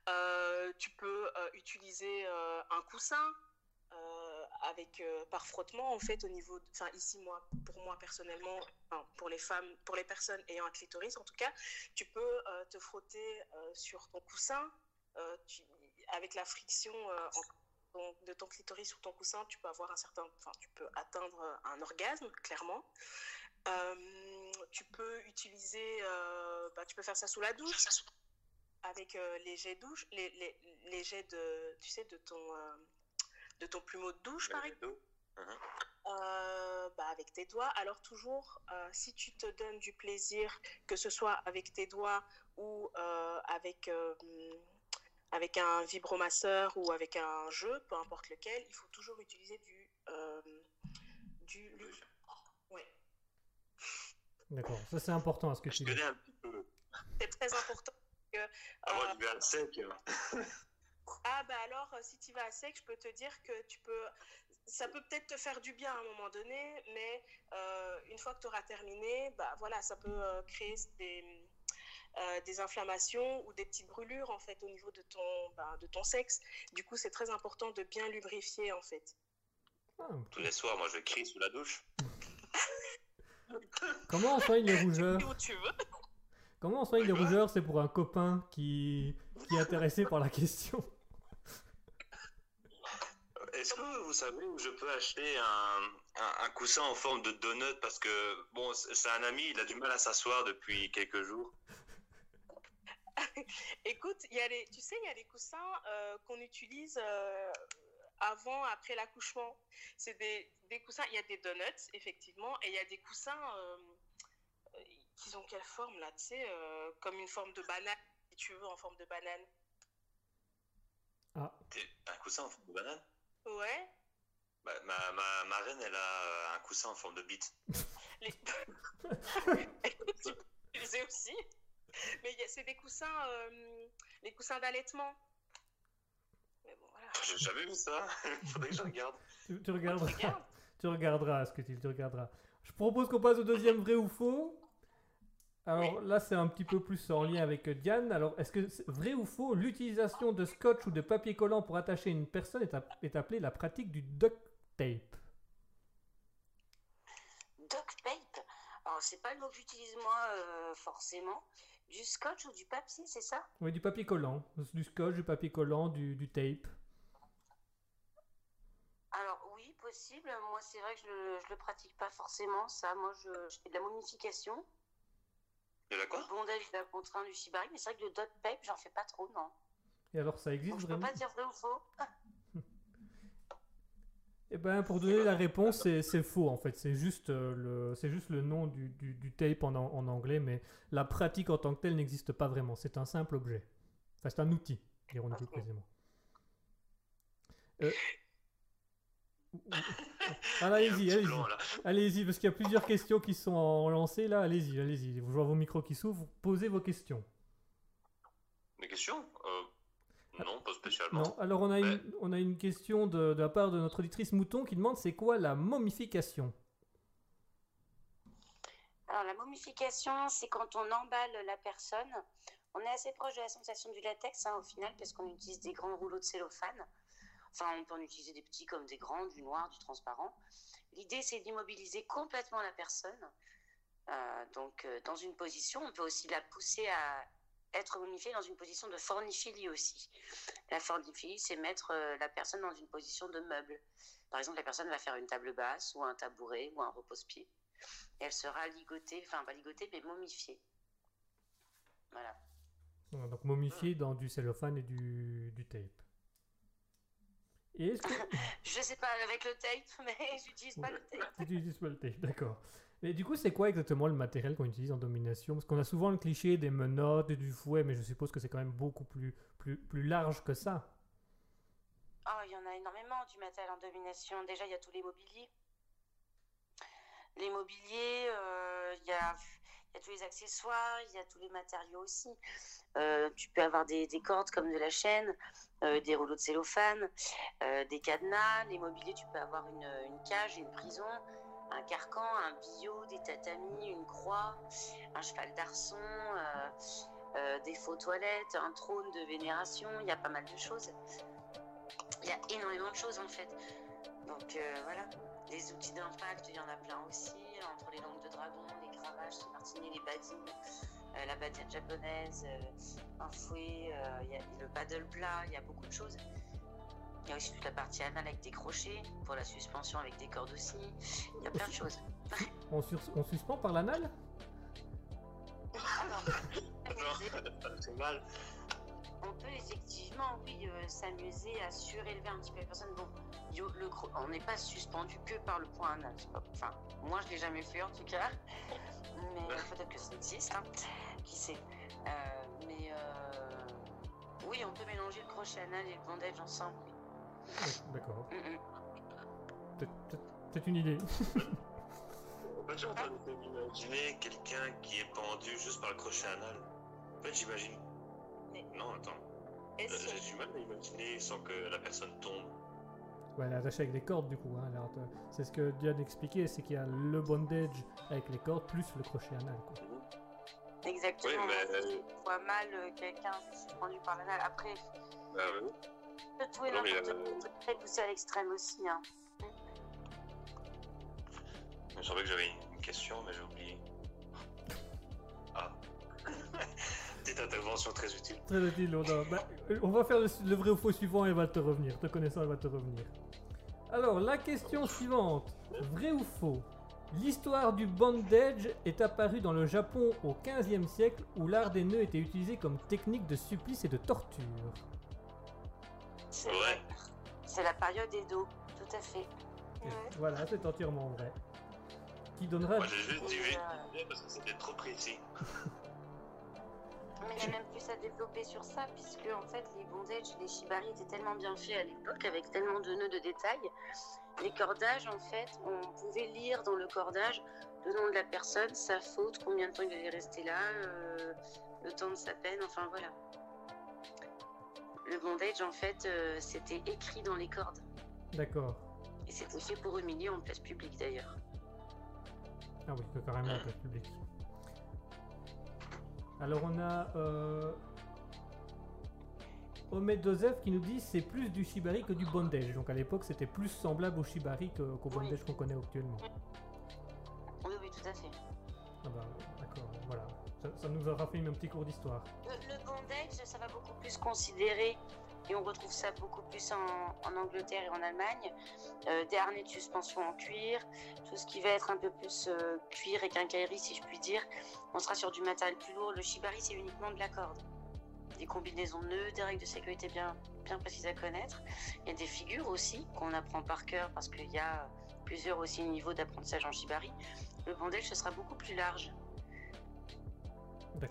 Euh, tu peux euh, utiliser euh, un coussin avec par frottement en fait au niveau, enfin ici moi, pour moi personnellement, pour les femmes, pour les personnes ayant un clitoris en tout cas, tu peux te frotter sur ton coussin avec la friction en- ton- de ton clitoris sur ton coussin, tu peux avoir un certain, enfin tu peux atteindre un orgasme clairement. Euh, tu peux utiliser, euh, bah, tu peux faire ça sous la douche avec euh, les jets douche, les, les, les jets de, tu sais, de ton, euh, de ton plumeau de douche par exemple. Euh, bah, avec tes doigts. Alors toujours, euh, si tu te donnes du plaisir, que ce soit avec tes doigts ou euh, avec, euh, avec un vibromasseur ou avec un jeu, peu importe lequel, il faut toujours utiliser du, euh, du lu- Ouais. D'accord, ça c'est important à ce que Je tu dis. connais un petit peu. C'est très important. Que, Ah, moi, euh, je vais à sec. Ah bah alors, euh, si tu vas à sec, je peux te dire que tu peux... Ça peut peut-être te faire du bien à un moment donné, mais euh, une fois que tu auras terminé, bah voilà, ça peut euh, créer des, euh, des inflammations ou des petites brûlures en fait au niveau de ton, bah, de ton sexe. Du coup, c'est très important de bien lubrifier en fait. Ah, Tous les soirs, moi, je crie sous la douche. Comment on soigne les rougeurs Où tu veux. Comment on soigne les rougeurs C'est pour un copain qui, qui est intéressé par la question. Est-ce que vous savez où je peux acheter un, un, un coussin en forme de donut? Parce que, bon, c'est un ami, il a du mal à s'asseoir depuis quelques jours. Écoute, il y a les, tu sais, il y a les coussins euh, qu'on utilise euh, avant, après l'accouchement. C'est des, des coussins, il y a des donuts, effectivement, et il y a des coussins euh, qui ont quelle forme là, tu sais, euh, comme une forme de banane, si tu veux, en forme de banane. Ah, Un coussin en forme de banane? Ouais. Bah, ma, ma, ma reine, elle a un coussin en forme de bite. Les... Écoute, tu peux l'utiliser aussi? Mais c'est des coussins, euh, les coussins d'allaitement. Mais bon, voilà. J'ai jamais vu ça. Il faudrait que je regarde. tu, tu regarderas. Regarde. Tu regarderas ce que tu, tu regarderas. Je propose qu'on passe au deuxième vrai ou faux. Alors là, c'est un petit peu plus en lien avec euh, Diane. Alors, est-ce que c'est vrai ou faux L'utilisation de scotch ou de papier collant pour attacher une personne est appelée la pratique du duct tape? Duct tape? Alors, c'est pas le mot que j'utilise moi euh, forcément. Du scotch ou du papier, c'est ça? Oui, du papier collant. Du scotch, du papier collant, du, du tape. Alors, oui, possible. Moi, c'est vrai que je le, je le pratique pas forcément, ça. Moi, je, je fais de la momification. De la quoi? Du bondage de la contrainte du shibari. Mais c'est vrai que le duct tape, j'en fais pas trop, non. Et alors, ça existe Donc, je peux vraiment? pas dire vrai ou faux. Eh ben, pour donner la réponse, c'est faux en fait. C'est juste, euh, le, juste le nom du, du- du tape en, an- en anglais, mais la pratique en tant que telle n'existe pas vraiment. C'est un simple objet. Enfin, c'est un outil, dirons-nous plus précisément. Euh, allez-y, allez-y. Allez-y, parce qu'il y a plusieurs questions qui sont en lancées là. Allez-y, allez-y. Je vois vos micros qui s'ouvrent. Posez vos questions. Des questions? Euh, Non, pas spécialement. Non, alors on a une, on a une question de, de la part de notre auditrice Mouton qui demande c'est quoi la momification? Alors, la momification, c'est quand on emballe la personne. On est assez proche de la sensation du latex, hein, au final, parce qu'on utilise des grands rouleaux de cellophane. Enfin, on peut en utiliser des petits comme des grands, du noir, du transparent. L'idée, c'est d'immobiliser complètement la personne. Euh, donc, euh, dans une position, on peut aussi la pousser à être momifiée dans une position de forniphilie aussi. La forniphilie, c'est mettre euh, la personne dans une position de meuble. Par exemple, la personne va faire une table basse ou un tabouret ou un repose-pied. Elle sera ligotée, enfin pas ligotée, mais momifiée. Voilà. Donc momifié dans du cellophane et du, du tape. Et que... Je sais pas avec le tape, mais j'utilise pas le tape. Tu utilises pas le tape, d'accord. Et du coup, c'est quoi exactement le matériel qu'on utilise en domination? Parce qu'on a souvent le cliché des menottes du fouet, mais je suppose que c'est quand même beaucoup plus, plus, plus large que ça. Oh, il y en a énormément du matériel en domination. Déjà, il y a tous les mobiliers. Les mobiliers, euh, il y, a, tous les accessoires, il y a tous les matériaux aussi. Euh, tu peux avoir des, des cordes comme de la chaîne, euh, des rouleaux de cellophane, des cadenas. Les mobiliers, tu peux avoir une, une cage, une prison, un carcan, un billot, des tatamis, une croix, un cheval d'arçon, euh, euh, des faux toilettes, un trône de vénération, il y a pas mal de choses. Il y a énormément de choses en fait. Donc euh, voilà, les outils d'impact, il y en a plein aussi, entre les langues de dragon, les cravages, les martinets, les badines, la badine japonaise, un fouet, il y a le paddle plat, il y a beaucoup de choses. Il y a aussi toute la partie anale avec des crochets, pour la suspension avec des cordes aussi. Il y a plein de choses. On, sur- on suspend par l'anal? Alors, Non, c'est mal. on peut effectivement, oui, euh, s'amuser à surélever un petit peu les personnes. Bon, yo- le cro- on n'est pas suspendu que par le point anal. pas- Enfin, moi, je l'ai jamais fait en tout cas. Mais peut-être que ça existe, hein. qui sait. Euh, mais euh, oui, on peut mélanger le crochet anal et le bandage ensemble. D'accord. Mm, mm. Peut-être- une idée. En fait, j'ai en train de m'imaginer quelqu'un qui est pendu juste par le crochet anal. En fait, j'imagine. Non, attends. Est-ce J'ai du mal à imaginer sans que la personne tombe. Ouais, elle est attachée avec des cordes du coup. hein, euh, c'est ce que Diane expliquait, c'est qu'il y a le bondage avec les cordes plus le crochet anal. Quoi. Exactement. Oui, mais- moi, Je vois mal euh, quelqu'un suspendu par l'anal. Après, Ah oui. Peut mais, n'importe euh. Très poussé à l'extrême aussi. Hein. Je savais que j'avais une question, mais j'ai oublié. Ah. Petite intervention très utile. Très utile, on, a- bah, euh, on va faire le, le vrai ou faux suivant et elle va te revenir. Te connaissant, elle va te revenir. Alors, la question suivante. Vrai ou faux? L'histoire du bondage est apparue dans le Japon au 15e siècle où l'art des nœuds était utilisé comme technique de supplice et de torture. C'est Ouais. vrai. C'est la période Edo, tout à fait. Ouais. Voilà, c'est entièrement vrai. Qui donnera... Moi, j'ai juste dit euh, parce que c'était trop précis. Mais il y a même plus à développer sur ça, puisque en fait les bondages et les shibari étaient tellement bien faits à l'époque, avec tellement de nœuds de détails. Les cordages, en fait, on pouvait lire dans le cordage le nom de la personne, sa faute, combien de temps il devait rester là, euh, le temps de sa peine, enfin voilà. Le bondage, en fait, euh, c'était écrit dans les cordes. D'accord. Et c'était fait pour humilier en place publique d'ailleurs. Ah oui, que carrément en place publique. Alors on a euh, Omed Joseph qui nous dit c'est plus du shibari que du bondage. Donc à l'époque c'était plus semblable au shibari qu'au Oui. bondage qu'on connaît actuellement. Oui, oui, tout à fait. Ah bah d'accord, voilà. Ça, ça nous aura fait un petit cours d'histoire. Le, le plus considérer, et on retrouve ça beaucoup plus en, Angleterre et en Allemagne, euh, des harnais de suspension en cuir, tout ce qui va être un peu plus euh, cuir et quincaillerie, si je puis dire. On sera sur du matériel plus lourd. Le shibari, c'est uniquement de la corde. Des combinaisons de nœuds, des règles de sécurité bien, bien précises à connaître. Il y a des figures aussi qu'on apprend par cœur parce qu'il y a plusieurs aussi niveaux d'apprentissage en shibari. Le bondage, ce sera beaucoup plus large.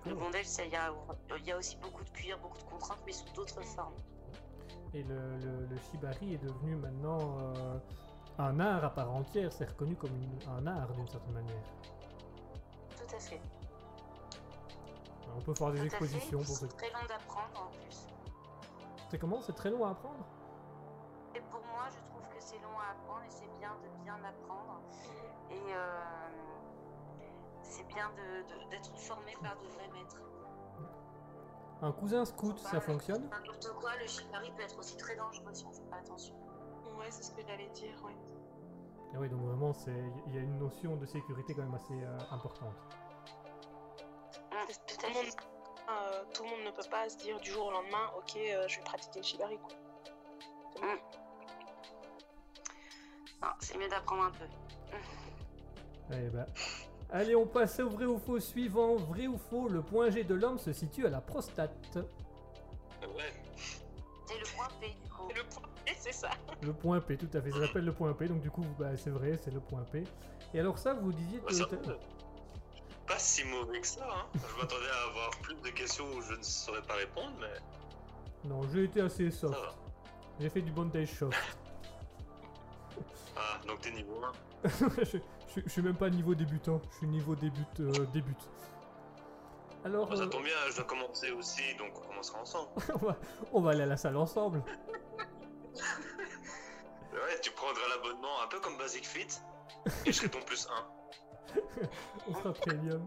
Le bondage, il y a, il y a aussi beaucoup de cuir, beaucoup de contraintes, mais sous d'autres formes. Et le, le- le shibari est devenu maintenant euh, un art à part entière. C'est reconnu comme une- un art d'une certaine manière. Tout à fait. On peut faire des Tout expositions fait. pour ce... C'est très long d'apprendre en plus. C'est comment? C'est très long à apprendre? Et pour moi, je trouve que c'est long à apprendre et c'est bien de bien apprendre. Et euh, c'est bien de- de- d'être formé par de vrais maîtres. Un cousin scout, ça fonctionne N'importe quoi, le shibari peut être aussi très dangereux si on ne fait pas attention. Ouais, c'est ce que j'allais dire, ouais. Ah oui, donc vraiment, c'est- il y a une notion de sécurité quand même assez euh, importante. Mm, Tout le monde, euh, tout le monde ne peut pas se dire du jour au lendemain, ok, euh, je vais pratiquer le shibari. Quoi. Non, c'est mieux d'apprendre un peu. Eh ben, Allez, on passe au vrai ou faux suivant. Vrai ou faux, le point G de l'homme se situe à la prostate. Ouais. C'est le point P du coup. Et le point P, c'est ça. Le point P, tout à fait. Ça s'appelle le point P, donc du coup, bah, c'est vrai, c'est le point P. Et alors ça, vous disiez Bah, que... ça. Pas si mauvais que ça, hein. Je m'attendais à avoir plus de questions où je ne saurais pas répondre, mais Non, j'ai été assez soft. J'ai fait du bondage soft. Ah, donc t'es niveau 1. je, je- je suis même pas niveau débutant, je suis niveau début. euh, début. Alors, Bon, ça euh, tombe bien, je dois commencer aussi, donc on commencera ensemble. on, va, on va aller à la salle ensemble. Ouais, tu prendras l'abonnement un peu comme Basic Fit, et je serai ton plus 1. On sera premium.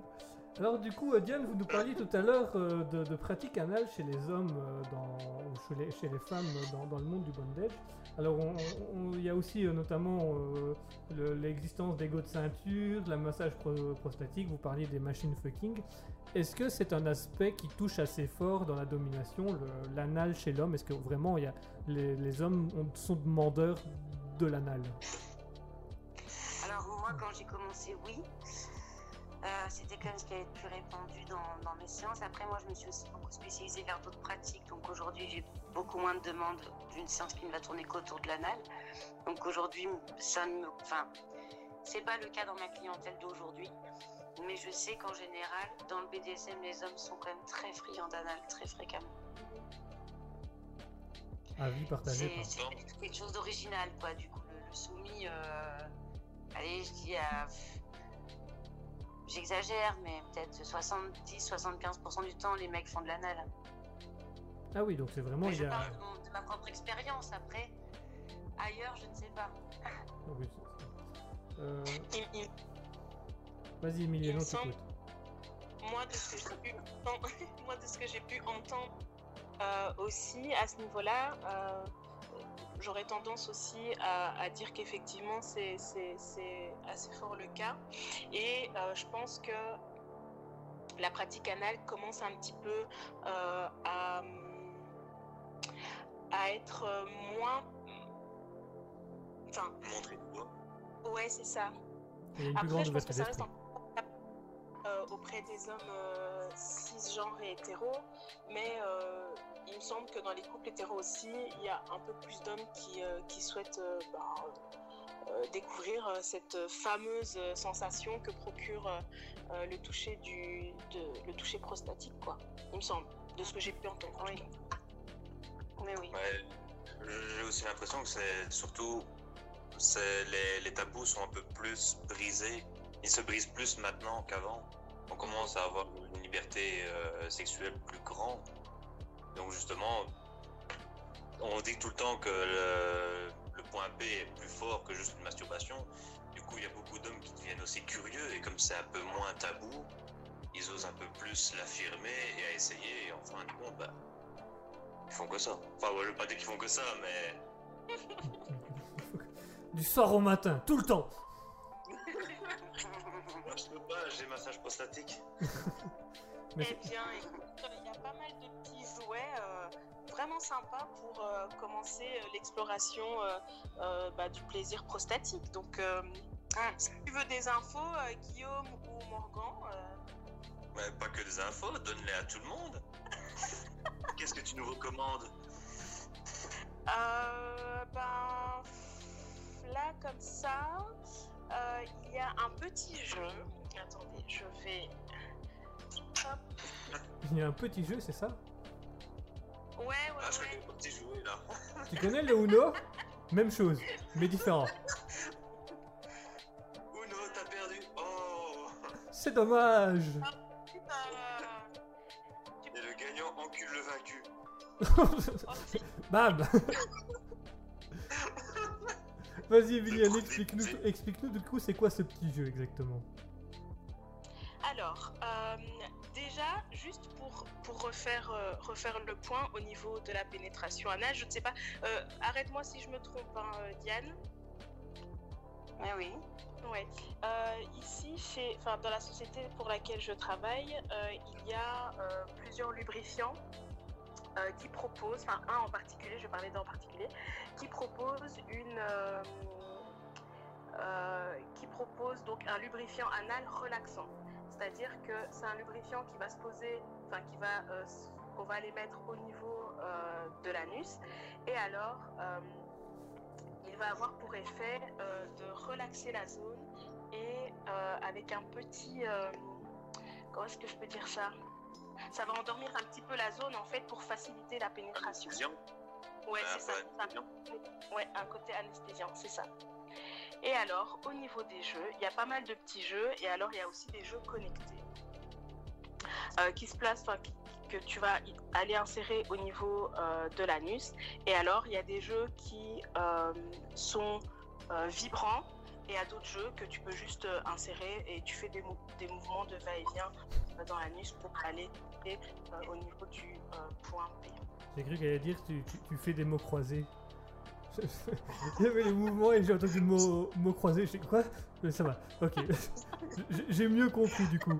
Alors du coup, euh, Diane, vous nous parliez tout à l'heure euh, de, pratiques anales chez les hommes euh, chez, les, femmes dans, le monde du bondage. Alors il y a aussi notamment euh, le- l'existence des de ceinture, la massage pro- prostatique, vous parliez des machines fucking. Est-ce que c'est un aspect qui touche assez fort dans la domination, l'anal chez l'homme? Est-ce que vraiment y a, les, hommes ont- sont demandeurs de l'anal? Alors moi, quand j'ai commencé, oui. Euh, C'était quand même ce qui avait le plus répandu dans, dans mes séances. Après, moi, je me suis aussi beaucoup spécialisée vers d'autres pratiques. Donc aujourd'hui, j'ai beaucoup moins de demandes d'une séance qui ne va tourner qu'autour de l'anal. Donc aujourd'hui, ça ne me... Enfin, c'est pas le cas dans ma clientèle d'aujourd'hui. Mais je sais qu'en général, dans le BDSM, les hommes sont quand même très friands d'anal, très fréquemment. Avis partagé C'est par... c'est quelque chose d'original, quoi. Du coup, le, le soumis, euh, allez, je dis à. J'exagère, mais peut-être 70-75% du temps, les mecs font de l'anal. Ah oui, donc c'est vraiment Mais je a... parle de, mon- de ma propre expérience. Après, ailleurs, je ne sais pas. Ah oui, c'est- euh, Il- il- Vas-y, t'écoute. semble- moi, de ce que j'ai pu entendre, moi, de ce que j'ai pu entendre euh, aussi à ce niveau-là, euh, j'aurais tendance aussi à, à dire qu'effectivement, c'est c'est- c'est assez fort le cas. Et euh, je pense que la pratique anale commence un petit peu euh, à, à être moins. Enfin, Montrer du doigt. ouais, c'est ça. Après, grande je pense que ça reste encore euh, auprès des hommes euh, cisgenres et hétéros, mais euh, il me semble que dans les couples hétéros aussi, il y a un peu plus d'hommes qui, euh, qui souhaitent euh, bah, euh, découvrir euh, cette fameuse sensation que procure euh, euh, le toucher du de- le toucher prostatique, quoi. Il me semble, de ce que j'ai pu entendre. en tout Oui. cas. Mais oui. Ouais, j'ai aussi l'impression que c'est surtout c'est les, les tabous sont un peu plus brisés. Ils se brisent plus maintenant qu'avant. On commence à avoir une liberté euh, sexuelle plus grande. Donc justement, on dit tout le temps que le, le point B est plus fort que juste une masturbation. Du coup, il y a beaucoup d'hommes qui deviennent aussi curieux et comme c'est un peu moins tabou, ils osent un peu plus l'affirmer et à essayer. Et en fin de compte, bah, ils font que ça. Enfin, ouais, je veux pas dire qu'ils font que ça, mais Du soir au matin, tout le temps moi je peux pas, j'ai massage prostatique. Mais Eh bien, écoute, il y a pas mal de petits jouets euh, vraiment sympas pour euh, commencer euh, l'exploration euh, euh, bah, du plaisir prostatique. Donc, euh, hein, si tu veux des infos, euh, Guillaume ou Morgan, euh, Mais pas que des infos, donne-les à tout le monde. Qu'est-ce que tu nous recommandes? Euh, ben, là, comme ça, euh, il y a un petit jeu. Attendez, je vais. Il y a un petit jeu, c'est ça Ouais, ouais, Ah, je ouais. connais pas petit jouet là. Tu connais le Uno Même chose, mais différent. Uno, t'as perdu. Oh C'est dommage Euh, Et le gagnant encule le vaincu. Bam Vas-y, Emiliano, explique-nous explique du coup c'est quoi ce petit jeu exactement? Alors, euh, déjà, juste pour, pour refaire, euh, refaire le point au niveau de la pénétration anale, je ne sais pas, euh, arrête-moi si je me trompe, hein, Diane. Mais oui. Ouais. Ici, chez, dans la société pour laquelle je travaille, il y a plusieurs lubrifiants qui proposent, enfin un en particulier, je vais parler d'un en particulier, qui propose une, euh, qui propose donc un lubrifiant anal relaxant. C'est-à-dire que c'est un lubrifiant qui va se poser, enfin qui va, euh, on va les mettre au niveau euh, de l'anus, et alors euh, il va avoir pour effet de relaxer la zone et avec un petit, comment est-ce que je peux dire ça? Ça va endormir un petit peu la zone en fait pour faciliter la pénétration. Viens. Ouais, Ah, c'est ça. ça. Ouais, un côté anesthésiant, c'est ça. Et alors, au niveau des jeux, il y a pas mal de petits jeux et alors il y a aussi des jeux connectés euh, qui se placent, enfin, que tu vas aller insérer au niveau euh, de l'anus. Et alors, il y a des jeux qui euh, sont vibrants et il y a d'autres jeux que tu peux juste insérer et tu fais des, mou- des mouvements de va-et-vient dans l'anus pour aller au niveau du point P. J'ai cru qu'elle allait dire tu, tu fais des mots croisés. Il y avait les mouvements et j'ai entendu le mot, mot croisé. Je sais quoi? Mais ça va, ok. J'ai- mieux compris du coup.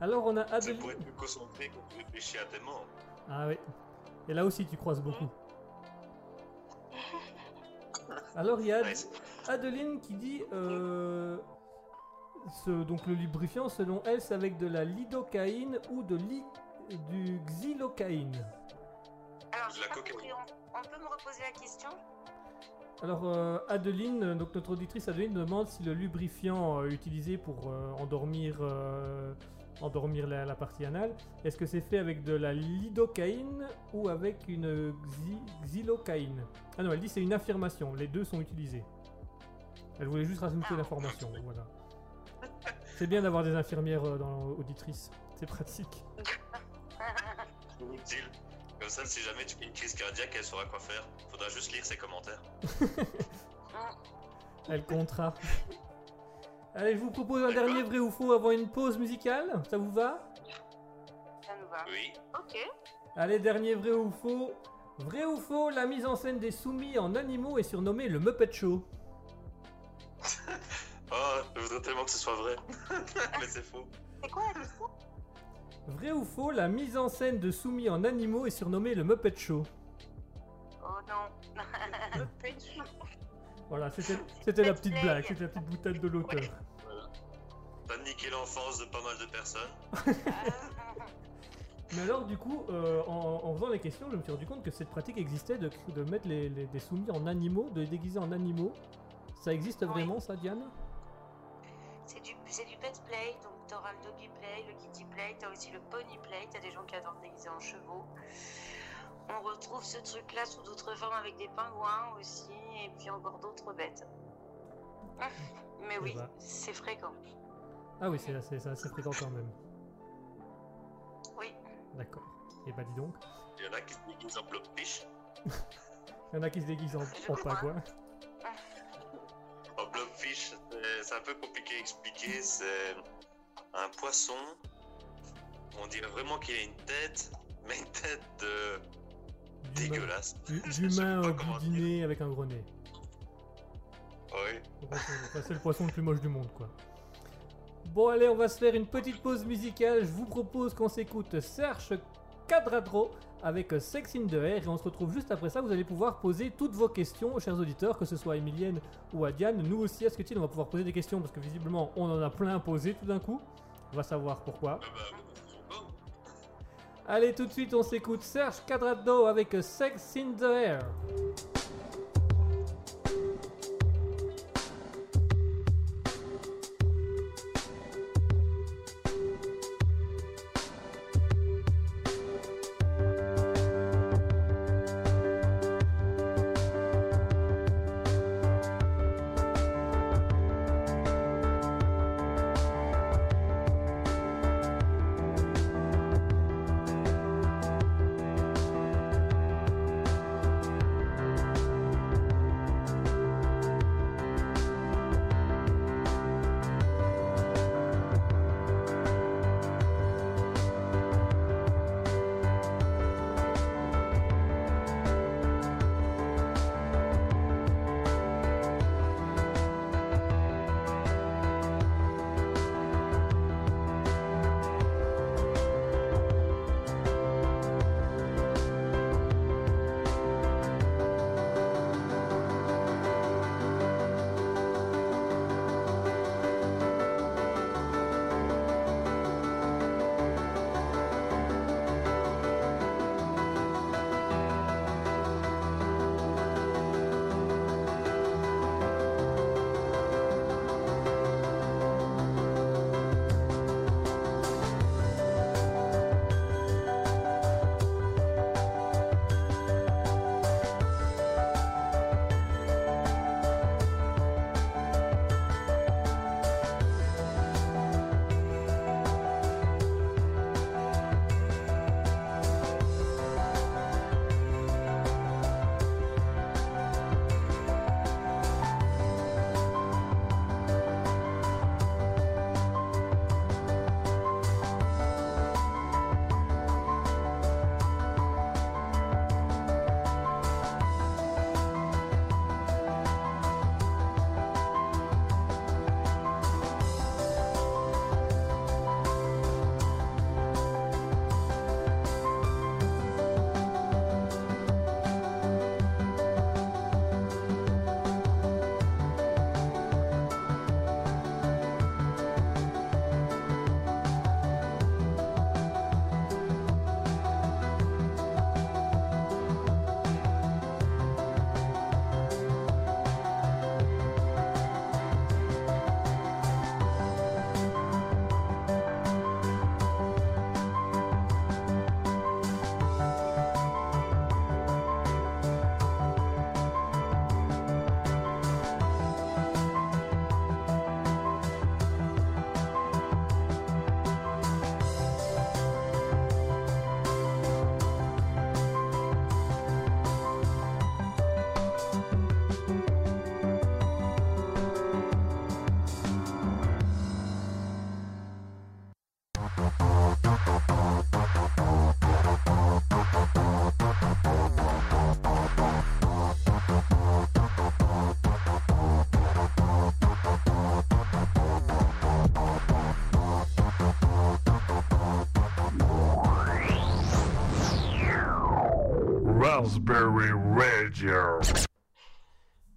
Alors on a C'est Adeline. pour être plus concentré quand tu réfléchis à tes mots. Ah oui. Et là aussi tu croises beaucoup. Alors il y a Ad-. Adeline qui dit euh, ce, donc le lubrifiant selon elle c'est avec de la lidocaïne ou de li- du xylocaïne. Alors, De la cocaïne. On, peut me reposer la question? Alors euh, Adeline, donc notre auditrice Adeline demande si le lubrifiant euh, utilisé pour euh, endormir, euh, endormir la, la partie anale, est-ce que c'est fait avec de la lidocaïne ou avec une xy- xylocaïne? Ah non, elle dit c'est une affirmation, les deux sont utilisés. Elle voulait juste rajouter Ah. l'information, voilà. C'est bien d'avoir des infirmières dans auditrices, c'est pratique. Inutile. Comme ça, si jamais tu fais une crise cardiaque, elle saura quoi faire. Faudra juste lire ses commentaires. Elle comptera. Allez, je vous propose un dernier vrai ou faux avant une pause musicale, ça vous va? Ça nous va. Oui. Ok. Allez, dernier vrai ou faux. Vrai ou faux, la mise en scène des soumis en animaux est surnommée le Muppet Show. Oh, je voudrais tellement que ce soit vrai. Mais c'est faux. C'est quoi la question Vrai ou faux, la mise en scène de soumis en animaux est surnommée le Muppet Show. Oh non. Voilà, c'était c'était la Petite blague. c'était la petite boutade de l'auteur. T'as niqué l'enfance de pas mal de personnes. Mais alors, du coup, euh, en, en faisant les questions, je me suis rendu compte que cette pratique existait de, de mettre les, les- des soumis en animaux, de les déguiser en animaux. Ça existe Oui. vraiment, ça, Diane? C'est du, c'est du pet play, donc t'auras le doggy play, t'as aussi le pony play, t'as des gens qui adorent déguiser en chevaux. On retrouve ce truc-là sous d'autres formes avec des pingouins aussi, et puis encore d'autres bêtes. Mais oui, bah. c'est fréquent. Ah oui, c'est assez, c'est assez fréquent quand même. Oui. D'accord. Et bah dis donc, Il y en a qui se déguisent en blobfish. il y en a qui se déguisent en, en crois. pagouin. En blobfish, c'est un peu compliqué à expliquer. C'est un poisson. On dirait vraiment qu'il a une tête, mais une tête de dégueulasse. D'humain boudiné avec un gros nez. Oui. C'est le poisson le plus moche du monde, quoi. Bon, allez, on va se faire une petite pause musicale. Je vous propose qu'on s'écoute Serge Cadradro avec Sex in the Air. Et on se retrouve juste après ça. Vous allez pouvoir poser toutes vos questions, chers auditeurs, que ce soit à Emilienne ou à Diane. Nous aussi, à Sketchin, on va pouvoir poser des questions parce que visiblement, on en a plein posé tout d'un coup. On va savoir pourquoi. Allez, tout de suite, on s'écoute Serge Cadradro avec Sex in the Air.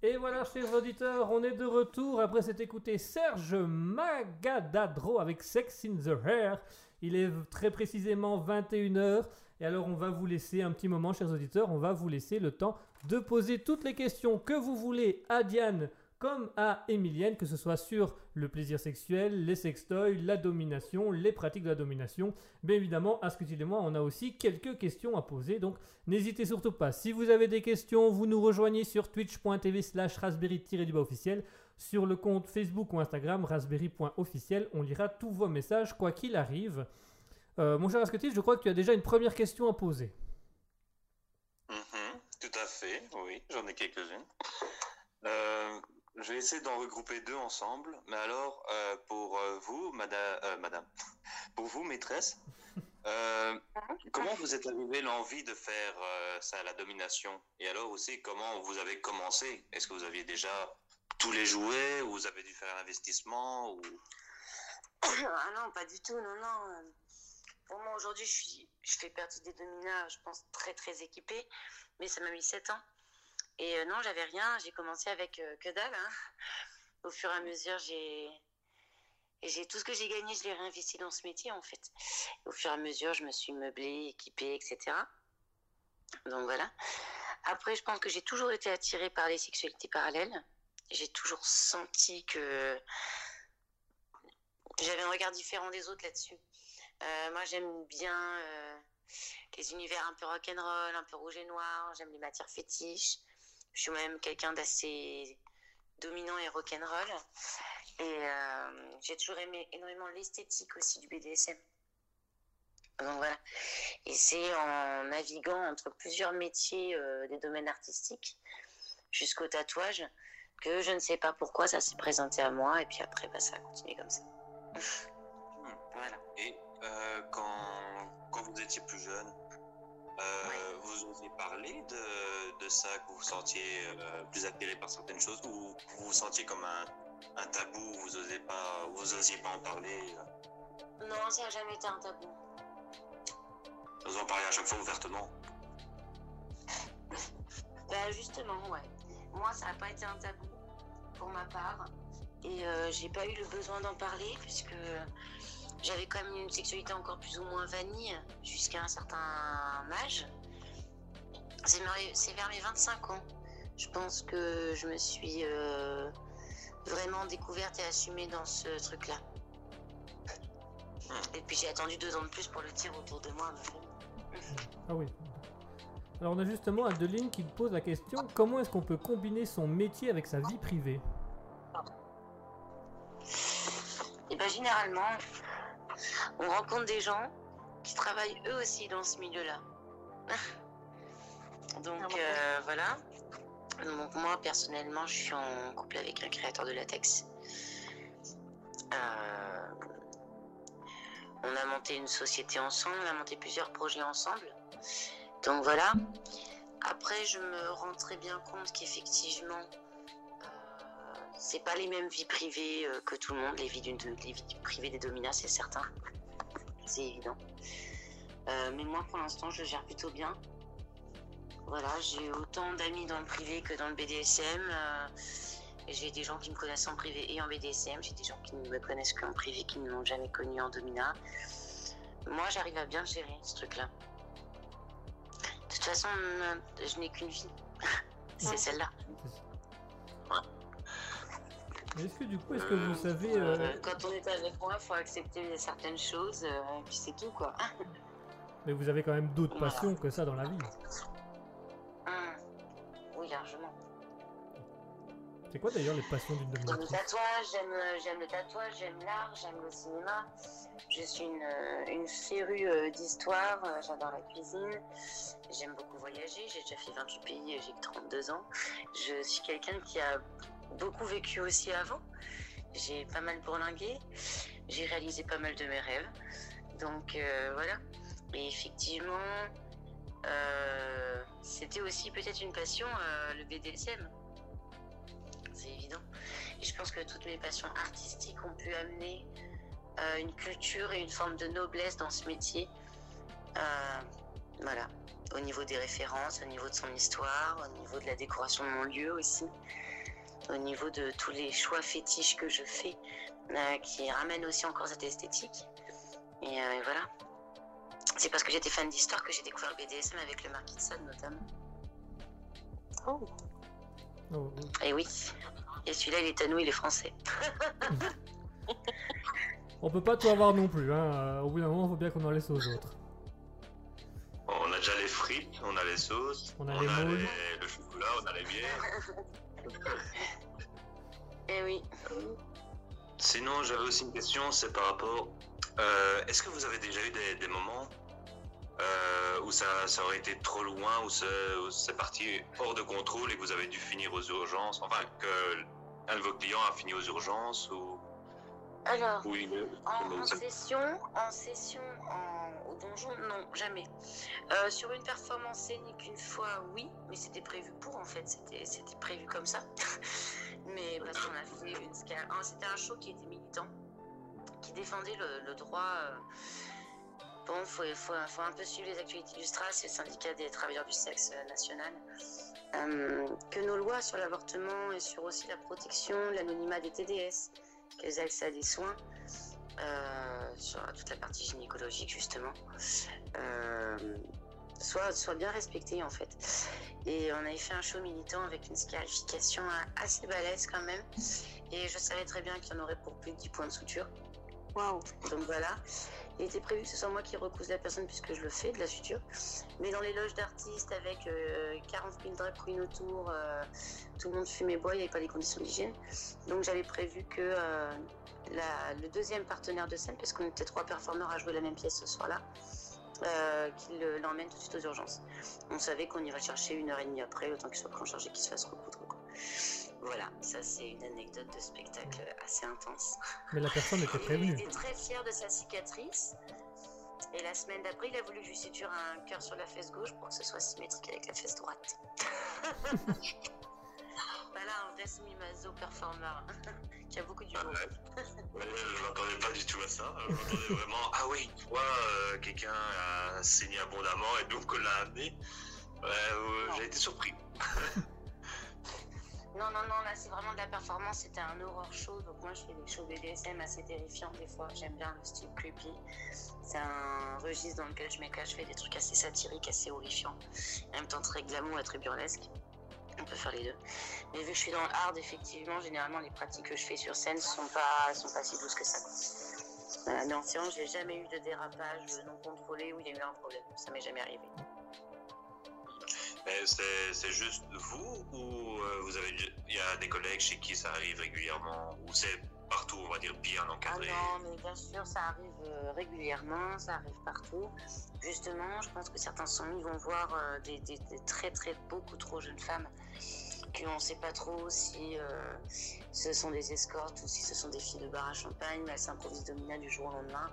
Et voilà, chers auditeurs, on est de retour après s'être écouté Serge Magadadro avec Sex in the Hair. Il est très précisément 21h. Et alors, on va vous laisser un petit moment, chers auditeurs, on va vous laisser le temps de poser toutes les questions que vous voulez à Diane comme à Emilienne, que ce soit sur le plaisir sexuel, les sextoys, la domination, les pratiques de la domination. Bien évidemment, à ce et moi, on a aussi quelques questions à poser, donc n'hésitez surtout pas. Si vous avez des questions, vous nous rejoignez sur twitch.tv slash raspberry-du-bas officiel, sur le compte Facebook ou Instagram raspberry.officiel. On lira tous vos messages, quoi qu'il arrive. Euh, mon cher Asketil, je crois que tu as déjà une première question à poser. Mhm, tout à fait, oui, j'en ai quelques-unes. Euh, je vais essayer d'en regrouper deux ensemble. Mais alors, euh, pour euh, vous, madame, euh, madame, pour vous, maîtresse, comment vous êtes arrivé l'envie de faire ça, la domination? Et alors aussi, comment vous avez commencé? Est-ce que vous aviez déjà tous les jouets ou vous avez dû faire un investissement ou... Ah non, pas du tout, non, non. Pour moi, aujourd'hui, je, suis, je fais partie des dominats, je pense, très, très équipés. Mais ça m'a mis 7 ans. Et euh, non, j'avais rien. J'ai commencé avec euh, que dalle. Hein. Au fur et à mesure, j'ai j'ai tout ce que j'ai gagné, je l'ai réinvesti dans ce métier en fait. Au fur et à mesure, je me suis meublée, équipée, etc. Donc voilà. Après, je pense que j'ai toujours été attirée par les sexualités parallèles. J'ai toujours senti que j'avais un regard différent des autres là-dessus. Euh, moi, j'aime bien les univers un peu rock'n'roll, un peu rouge et noir. J'aime les matières fétiches. Je suis même quelqu'un d'assez dominant et rock'n'roll. Et euh, j'ai toujours aimé énormément l'esthétique aussi du BDSM. Donc voilà. Et c'est en naviguant entre plusieurs métiers euh, des domaines artistiques jusqu'au tatouage que je ne sais pas pourquoi ça s'est présenté à moi et puis après bah, ça a continué comme ça. voilà. Et euh, quand, quand vous étiez plus jeune, euh, vous osez parler de, de, ça, que vous vous sentiez euh, plus attiré par certaines choses, ou vous vous sentiez comme un, un tabou, vous osez pas, vous osiez pas en parler euh? Non, ça n'a jamais été un tabou. Vous en parlez à chaque fois ouvertement? Bah justement, ouais. Moi, ça n'a pas été un tabou pour ma part, et j'ai pas eu le besoin d'en parler puisque j'avais quand même une sexualité encore plus ou moins vanille jusqu'à un certain âge. C'est vers mes 25 ans. Je pense que je me suis euh, vraiment découverte et assumée dans ce truc-là. Et puis j'ai attendu deux ans de plus pour le dire autour de moi. Ah oui. Alors on a justement Adeline qui pose la question comment est-ce qu'on peut combiner son métier avec sa vie privée? Et bien généralement, on rencontre des gens qui travaillent eux aussi dans ce milieu-là. Donc ah euh, voilà. Donc moi personnellement, je suis en couple avec un créateur de latex. Euh, on a monté une société ensemble, on a monté plusieurs projets ensemble. Donc voilà. Après, je me rends très bien compte qu'effectivement, c'est pas les mêmes vies privées que tout le monde, les vies, les vies privées des dominats, c'est certain c'est évident. Euh, mais moi, pour l'instant, je gère plutôt bien. Voilà, j'ai autant d'amis dans le privé que dans le BDSM. Euh, j'ai des gens qui me connaissent en privé et en BDSM. J'ai des gens qui ne me connaissent qu'en privé, qui ne m'ont jamais connu en domina. Moi, j'arrive à bien gérer ce truc-là. De toute façon, euh, je n'ai qu'une vie. c'est celle-là. Est-ce que du coup, est-ce que vous savez... Euh, quand on est avec moi, il faut accepter certaines choses, euh, et puis c'est tout, quoi. Mais vous avez quand même d'autres passions que ça dans la vie. Hum. Oui, largement. C'est quoi d'ailleurs les passions d'une dominatrice Le tatouage, j'aime le tatouage, j'aime l'art, j'aime le cinéma. Je suis une, euh, une férue d'histoire, j'adore la cuisine, j'aime beaucoup voyager, j'ai déjà fait 28 pays, j'ai 32 ans. Je suis quelqu'un qui a beaucoup vécu aussi avant. J'ai pas mal bourlingué. J'ai réalisé pas mal de mes rêves. Donc euh, voilà. Et effectivement, euh, c'était aussi peut-être une passion, euh, le BDSM. C'est évident. Et je pense que toutes mes passions artistiques ont pu amener une culture et une forme de noblesse dans ce métier. voilà. au niveau des références, au niveau de son histoire, au niveau de la décoration de mon lieu aussi, au niveau de tous les choix fétiches que je fais, euh, qui ramènent aussi encore cette esthétique. Et, euh, et voilà. C'est parce que j'étais fan d'histoire que j'ai découvert le BDSM avec le Marquis de Sade notamment. Oh. Oh, oui. Et oui. Et celui-là, il est à nous, il est français. On peut pas tout avoir non plus, hein. euh, Au bout d'un moment, il faut bien qu'on en laisse aux autres. On a déjà les frites, on a les sauces, On a les- le chocolat, on a les bières. Et oui. Sinon, j'avais aussi une question, c'est par rapport. euh, Est-ce que vous avez déjà eu des, des moments euh, où ça, ça aurait été trop loin, où c'est parti hors de contrôle et que vous avez dû finir aux urgences Enfin, que un de vos clients a fini aux urgences ou. Alors, ou il- En, session, en session en- donjon, non, jamais. Euh, sur une performance scénique, une fois, oui, mais c'était prévu pour en fait, c'était prévu comme ça. mais parce qu'on a fait une C'était un show qui était militant, qui défendait le, droit. euh, Bon, faut, faut, faut un peu suivre les actualités du STRAS, le syndicat des travailleurs du sexe euh, national. Que nos lois sur l'avortement et sur aussi la protection, l'anonymat des TDS, qu'elles accès à des soins, euh, sur toute la partie gynécologique justement, euh, soit, soit bien respectée en fait. Et on avait fait un show militant avec une scarification assez balèze quand même. Et je savais très bien qu'il y en aurait pour plus de 10 points de suture. Waouh. Donc voilà. Il était prévu que ce soit moi qui recouse la personne puisque je le fais, de la suture. Mais dans les loges d'artistes avec euh, 40 000 drag queens autour, euh, tout le monde fumait bois, il n'y avait pas les conditions d'hygiène. Donc j'avais prévu que euh, le deuxième partenaire de scène, parce qu'on était trois performeurs à jouer la même pièce ce soir-là, euh, qu'il l'emmène tout de suite aux urgences. On savait qu'on irait chercher une heure et demie après, temps qu'il soit pris en charge et qu'il se fasse recoudre. quoi. Voilà, ça c'est une anecdote de spectacle assez intense. Mais la personne était Il prévenue. était très fier de sa cicatrice. Et la semaine d'après, il a voulu que je lui suture un cœur sur la fesse gauche pour que ce soit symétrique avec la fesse droite. voilà un vrai semi-maso performeur qui a beaucoup d'humour. Ouais, je m'attendais pas du tout à ça. Je m'attendais vraiment. Ah oui, fois, euh, quelqu'un a saigné abondamment et donc on l'a amené. Ouais, euh, J'ai été surpris. Non, non, non, là c'est vraiment de la performance. C'était un horror show. Donc moi je fais des shows BDSM assez terrifiants des fois. J'aime bien le style creepy. C'est un registre dans lequel je m'éclate. Je fais des trucs assez satiriques, assez horrifiants. En même temps très glamour et très burlesque. On peut faire les deux. Mais vu que je suis dans le hard, effectivement, généralement les pratiques que je fais sur scène sont pas, sont pas si douces que ça. Voilà, mais en séance, j'ai jamais eu de dérapage non contrôlé où il y a eu un problème. Ça m'est jamais arrivé. C'est juste vous ou euh, vous avez il y a des collègues chez qui ça arrive régulièrement ou c'est partout on va dire bien Ah encadré non, mais bien sûr, ça arrive euh, régulièrement, ça arrive partout. Justement, je pense que certains soumis vont voir euh, des, très très beaucoup trop jeunes femmes qu'on ne sait pas trop si ce sont des escortes ou si ce sont des filles de bar à champagne, mais elles s'improvisent domina du jour au lendemain.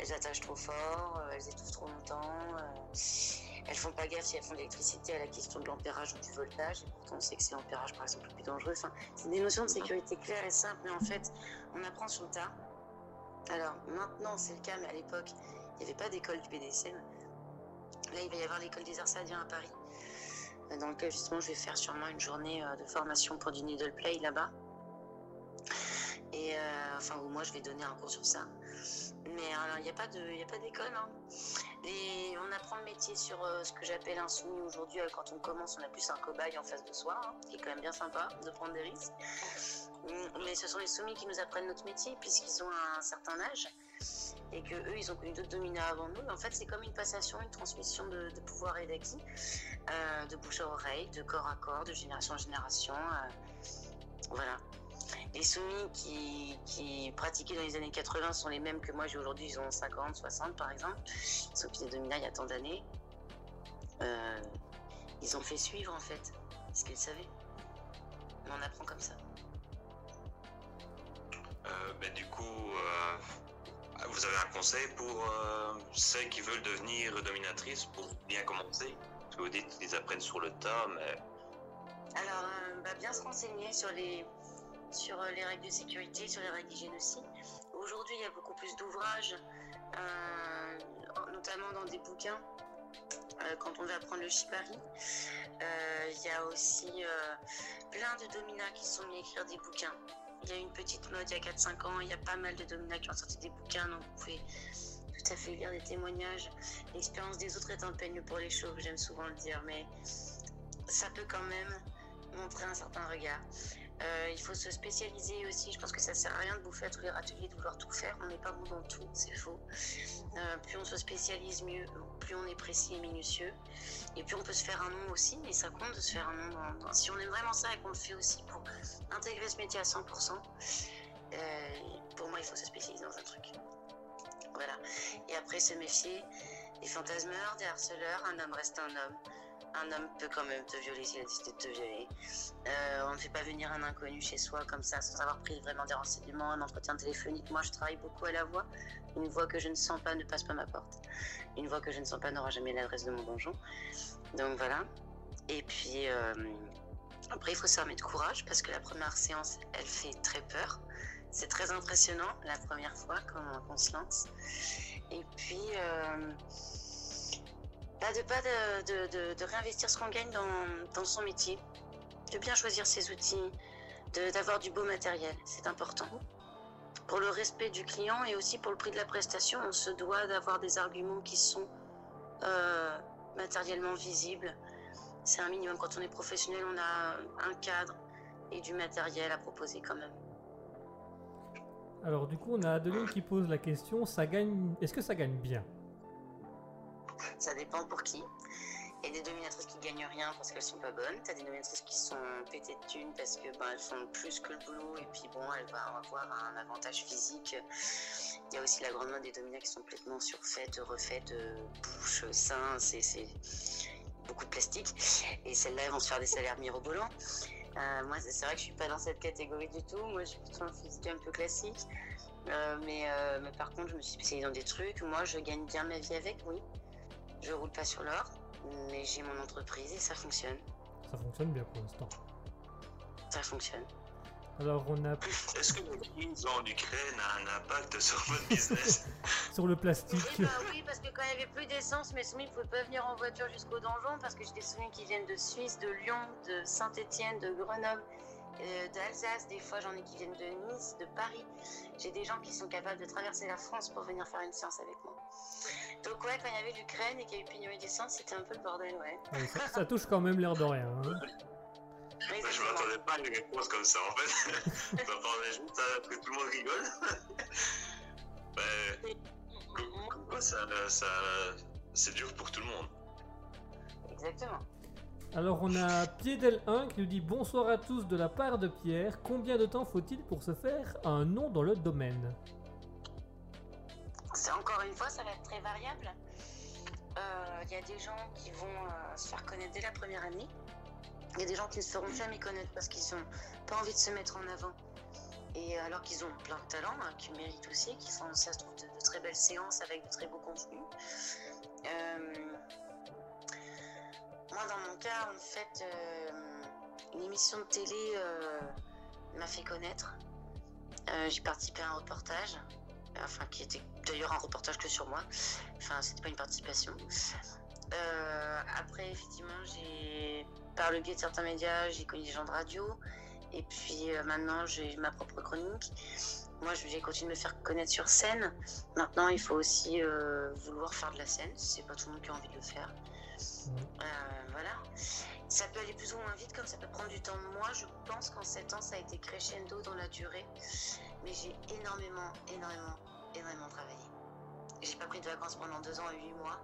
Elles attachent trop fort, elles étouffent trop longtemps, elles font pas gaffe si elles font de l'électricité à la question de l'ampérage ou du voltage, et pourtant on sait que c'est l'ampérage par exemple le plus dangereux. C'est des notions de sécurité claires et simples, mais en fait, on apprend sur le tas. Alors maintenant c'est le cas, mais à l'époque, il n'y avait pas d'école du BDSM. Là, il va y avoir l'école des arts sadiens à Paris, euh, dans lequel justement je vais faire sûrement une journée euh, de formation pour du needle play là-bas. Et euh, enfin, où moi je vais donner un cours sur ça. Mais alors, il n'y a pas d'école. Hein. Les- on apprend le métier sur euh, ce que j'appelle un soumis aujourd'hui. Euh, Quand on commence, on a plus un cobaye en face de soi, hein, qui est quand même bien sympa de prendre des risques. Mm, Mais ce sont les soumis qui nous apprennent notre métier puisqu'ils ont un certain âge et que eux, ils ont connu d'autres dominats avant nous. En fait, c'est comme une passation, une transmission de, pouvoir et d'acquis, euh, de bouche à oreille, de corps à corps, de génération en génération. voilà. Les soumis qui, qui pratiquaient dans les années 80 sont les mêmes que moi j'ai aujourd'hui, ils ont 50, 60 par exemple. Ils sont des dominats il y a tant d'années. Euh, ils ont fait suivre en fait ce qu'ils savaient. Mais on apprend comme ça. Euh, mais du coup euh, vous avez un conseil pour celles qui veulent devenir dominatrices pour bien commencer? Parce que vous dites qu'ils apprennent sur le tas mais Alors, bah, bien se renseigner sur les, sur euh, les règles de sécurité, sur les règles d'hygiène aussi. Aujourd'hui, il y a beaucoup plus d'ouvrages, euh, notamment dans des bouquins, euh, quand on veut apprendre le shibari. Il y a aussi plein de dominas qui sont mis à écrire des bouquins. Il y a une petite mode il y a 4-5 ans, il y a pas mal de dominas qui ont sorti des bouquins, donc vous pouvez tout à fait lire des témoignages. L'expérience des autres est un peigne pour les chauves, j'aime souvent le dire, mais ça peut quand même montrer un certain regard. Euh, il faut se spécialiser aussi. Je pense que ça sert à rien de bouffer à tous les râteliers, de vouloir tout faire. On n'est pas bon dans tout, c'est faux. Euh, plus on se spécialise, mieux, plus on est précis et minutieux. Et plus on peut se faire un nom aussi, mais ça compte de se faire un nom. dans- dans- si on aime vraiment ça et qu'on le fait aussi pour intégrer ce métier à 100%, euh, pour moi, il faut se spécialiser dans un truc. Voilà. Et après, se méfier des fantasmeurs, des harceleurs. Un homme reste un homme. Un homme peut quand même te violer s'il a décidé de te violer. Euh, on ne fait pas venir un inconnu chez soi comme ça sans avoir pris vraiment des renseignements, un entretien téléphonique. Moi, je travaille beaucoup à la voix. Une voix que je ne sens pas ne passe pas ma porte. Une voix que je ne sens pas n'aura jamais l'adresse de mon donjon. Donc voilà. Et puis euh, après, il faut s'armer de courage parce que la première séance, elle fait très peur. C'est très impressionnant la première fois qu'on qu'on se lance. Et puis, euh, bah, de pas de, de- de- réinvestir ce qu'on gagne dans, dans son métier, de bien choisir ses outils, d'avoir du beau matériel, c'est important. Pour le respect du client et aussi pour le prix de la prestation, on se doit d'avoir des arguments qui sont euh, matériellement visibles. C'est un minimum. Quand on est professionnel, on a un cadre et du matériel à proposer quand même. Alors du coup, on a Adeline qui pose la question, ça gagne... Est-ce que ça gagne bien? Ça dépend pour qui. Il y a des dominatrices qui gagnent rien parce qu'elles sont pas bonnes. T'as des dominatrices qui sont pétées de thunes parce que ben, elles font plus que le boulot et puis bon, elles vont avoir un avantage physique. Il y a aussi la grande mode des dominas qui sont complètement surfaites, refaites, euh, bouche, seins, c'est beaucoup de plastique. Et celles-là, elles vont se faire des salaires mirobolants. Euh, moi, c'est vrai que je suis pas dans cette catégorie du tout. Moi, suis plutôt un physique un peu classique. Mais, euh, mais par contre, je me suis spécialisée dans des trucs. Moi, je gagne bien ma vie avec, oui. Je roule pas sur l'or, mais j'ai mon entreprise et ça fonctionne. Ça fonctionne bien pour l'instant. Ça fonctionne. Alors on a Est-ce que la crise en Ukraine a un impact sur votre business sur le plastique. Oui, bah oui, parce que quand il n'y avait plus d'essence, mes soumis ne pouvaient pas venir en voiture jusqu'au donjon parce que j'ai des soumis qui viennent de Suisse, de Lyon, de Saint-Étienne, de Grenoble, euh, d'Alsace. Des fois, j'en ai qui viennent de Nice, de Paris. J'ai des gens qui sont capables de traverser la France pour venir faire une séance avec moi. Donc ouais, quand il y avait l'Ukraine et qu'il y a eu pénurie d'essence, c'était un peu le bordel, ouais. Ouais, ça, ça touche quand même l'air de rien. hein. Je m'attendais pas à une réponse comme ça en fait. Je m'attendais juste à ce que tout le monde rigole. Ben, comme, comme quoi ça, ça, c'est dur pour tout le monde. Exactement. Alors on a Piedel1 qui nous dit bonsoir à tous de la part de Pierre. Combien de temps faut-il pour se faire un nom dans le domaine? C'est encore une fois, ça va être très variable. Euh, Il y a des gens qui vont euh, se faire connaître dès la première année. Il y a des gens qui ne se feront jamais connaître parce qu'ils n'ont pas envie de se mettre en avant. Et alors qu'ils ont plein de talents, hein, qu'ils méritent aussi, qui font, ça se trouve, de, très belles séances avec de très beaux contenus. Euh, moi, dans mon cas, en fait, euh, une émission de télé euh, m'a fait connaître. Euh, J'ai participé à un reportage enfin qui était d'ailleurs un reportage que sur moi. Enfin, c'était pas une participation. Euh, après, effectivement, j'ai par le biais de certains médias, j'ai connu des gens de radio. Et puis euh, maintenant, j'ai ma propre chronique. Moi, je- j'ai continué de me faire connaître sur scène. Maintenant, il faut aussi euh, vouloir faire de la scène. C'est pas tout le monde qui a envie de le faire. Voilà. Ça peut aller plus ou moins vite, comme ça peut prendre du temps. Moi, je pense qu'en 7 ans, ça a été crescendo dans la durée. Mais j'ai énormément, énormément, énormément travaillé. J'ai pas pris de vacances pendant 2 ans et 8 mois.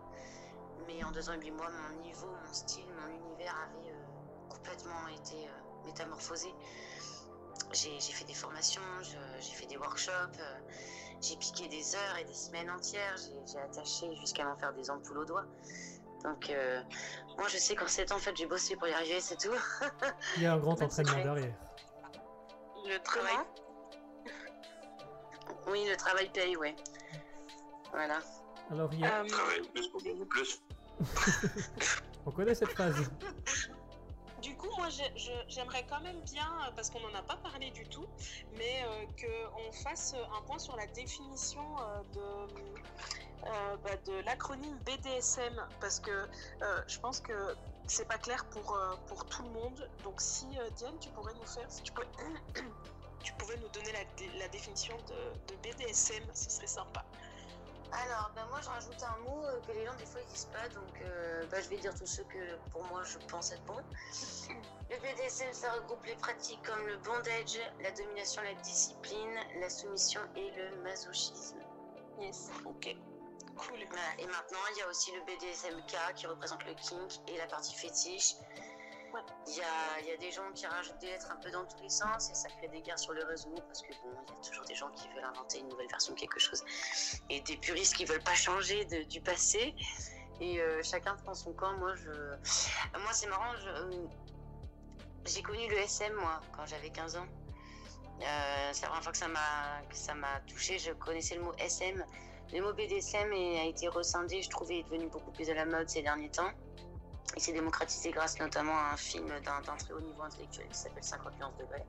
Mais en 2 ans et 8 mois, mon niveau, mon style, mon univers avait euh, complètement été euh, métamorphosé. J'ai fait des formations, j'ai fait des workshops, euh, j'ai piqué des heures et des semaines entières, j'ai- attaché jusqu'à m'en faire des ampoules au doigt. Donc, euh, moi, je sais qu'en 7 ans, en fait, j'ai bossé pour y arriver, c'est tout. Il y a un grand de entraînement derrière. Le travail. Oui, le travail paye, ouais. Voilà. Alors il y a... Euh, Travailler plus pour gagner plus. On connaît cette phrase. Du coup, moi, j'aimerais quand même bien, euh, parce qu'on n'en a pas parlé du tout, mais euh, qu'on fasse un point sur la définition euh, de, euh, bah, de l'acronyme BDSM, parce que euh, je pense que c'est pas clair pour, euh, pour tout le monde. Donc, si euh, Diane, tu pourrais nous faire, si tu pouvais, tu nous donner la, dé- la définition de BDSM, ce serait sympa. Alors, bah, moi, je rajoute un mot euh, que les gens, des fois, ils disent pas. Donc, euh, bah, je vais dire tous ceux que, pour moi, je pense être bons. Le BDSM, ça regroupe les pratiques comme le bondage, la domination, la discipline, la soumission et le masochisme. Yes, ok. Cool. Et maintenant, il y a aussi le BDSMK qui représente le kink et la partie fétiche. Il y, a, des gens qui rajoutent des lettres un peu dans tous les sens et ça crée des guerres sur le réseau parce que bon, il y a toujours des gens qui veulent inventer une nouvelle version de quelque chose et des puristes qui veulent pas changer du passé. Et euh, chacun prend son camp. Moi, c'est marrant. euh, J'ai connu le SM moi quand j'avais 15 ans. Euh, c'est la première fois que ça m'a que touché. Je connaissais le mot SM. Le mot BDSM a été rescindé, je trouvais, est devenu beaucoup plus à la mode ces derniers temps. Il s'est démocratisé grâce notamment à un film d'un très haut niveau intellectuel qui s'appelle 50 nuances degrés.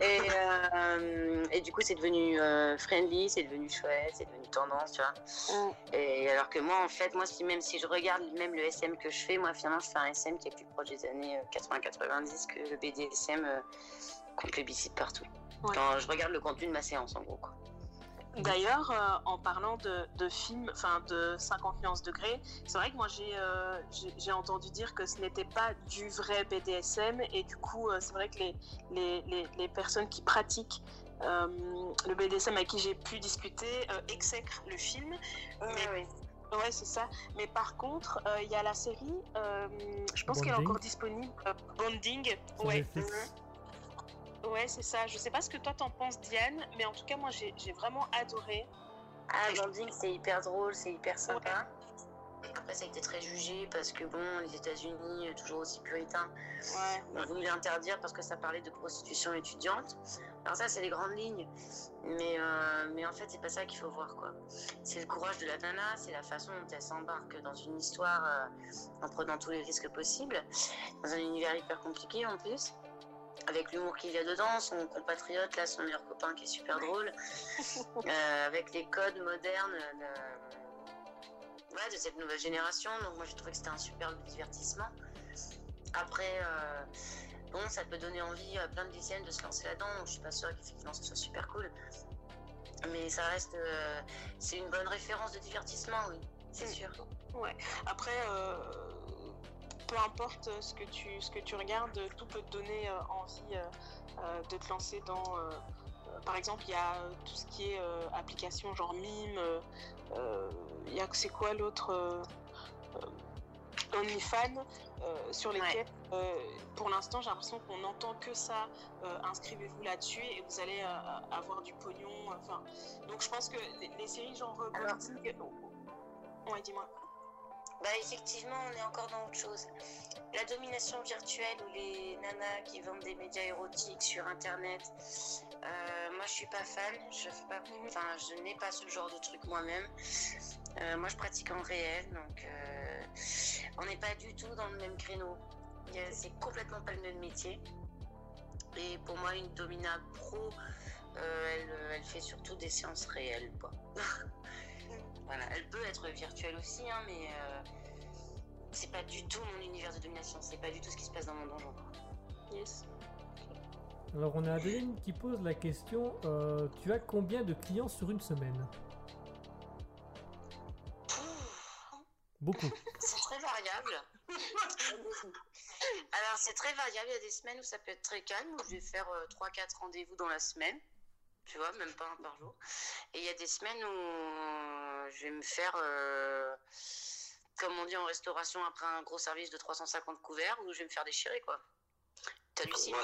et, euh, et du coup, c'est devenu euh, friendly, c'est devenu chouette, c'est devenu tendance, tu vois. Mm. Et alors que moi, en fait, moi, si, même si je regarde même le SM que je fais, moi, finalement, je fais un SM qui est plus proche des années 80-90 que le BDSM euh, qu'on plébiscite partout. Ouais. Quand je regarde le contenu de ma séance, en gros, quoi. D'ailleurs, euh, en parlant de, de films, enfin de 50 nuances degrés, c'est vrai que moi j'ai euh, j'ai- j'ai entendu dire que ce n'était pas du vrai BDSM et du coup euh, c'est vrai que les, les, les, les personnes qui pratiquent euh, le BDSM avec qui j'ai pu discuter euh, exècrent le film. Mais- oui. Ouais, c'est ça. Mais par contre, euh, il y a la série, euh, je pense qu'elle est encore disponible, euh, Bonding. Ouais. Ouais c'est ça. Je sais pas ce que toi t'en penses, Diane, mais en tout cas, moi j'ai vraiment adoré. Ah, Bonding, c'est hyper drôle, c'est hyper sympa. Après, ça a été très jugé parce que, bon, les États-Unis, euh, toujours aussi puritains, Ouais. ont voulu l'interdire parce que ça parlait de prostitution étudiante. Alors, ça, c'est les grandes lignes. Mais, euh, mais en fait, c'est pas ça qu'il faut voir, quoi. C'est le courage de la nana, c'est la façon dont elle s'embarque dans une histoire euh, en prenant tous les risques possibles, dans un univers hyper compliqué en plus. Avec l'humour qu'il y a dedans, son compatriote, là, son meilleur copain qui est super drôle, euh, avec les codes modernes de, ouais, de cette nouvelle génération. Donc moi j'ai trouvé que c'était un superbe divertissement. Après, euh, bon, ça peut donner envie à plein de lycéennes de se lancer là-dedans. Donc je suis pas sûre qu'effectivement ce soit super cool. Mais ça reste, euh, c'est une bonne référence de divertissement, oui, c'est Mm. sûr. Après, euh, peu importe ce que tu, ce que tu regardes, tout peut te donner euh, envie euh, euh, de te lancer dans. euh, euh, par exemple, il y a euh, tout ce qui est euh, application genre mime. euh, euh, Il y a c'est quoi l'autre euh, euh, OnlyFans euh, sur lesquels, euh, pour l'instant, j'ai l'impression qu'on n'entend que ça. euh, Inscrivez-vous là-dessus et vous allez euh, avoir du pognon. Enfin, donc je pense que les, les séries genre euh, Alors- Bonding- Ouais, dis-moi. Bah effectivement, on est encore dans autre chose. La domination virtuelle ou les nanas qui vendent des médias érotiques sur Internet, euh, moi je suis pas fan. Je fais pas, enfin je n'ai pas ce genre de truc moi-même. Euh, moi je pratique en réel, donc euh, on n'est pas du tout dans le même créneau. C'est complètement pas le même métier. Et pour moi, une domina pro, elle, elle fait surtout des séances réelles, quoi. Voilà, elle peut être virtuelle aussi, hein, mais euh, c'est pas du tout mon univers de domination, c'est pas du tout ce qui se passe dans mon donjon. Yes. Alors on a Adeline qui pose la question euh, tu as combien de clients sur une semaine? Beaucoup. C'est très variable. Alors c'est très variable, il y a des semaines où ça peut être très calme, où je vais faire 3-4 rendez-vous dans la semaine, tu vois, même pas un par jour. Et il y a des semaines où euh, je vais me faire, euh, comme on dit en restauration, après un gros service de 350 couverts, où je vais me faire déchirer, quoi. T'hallucines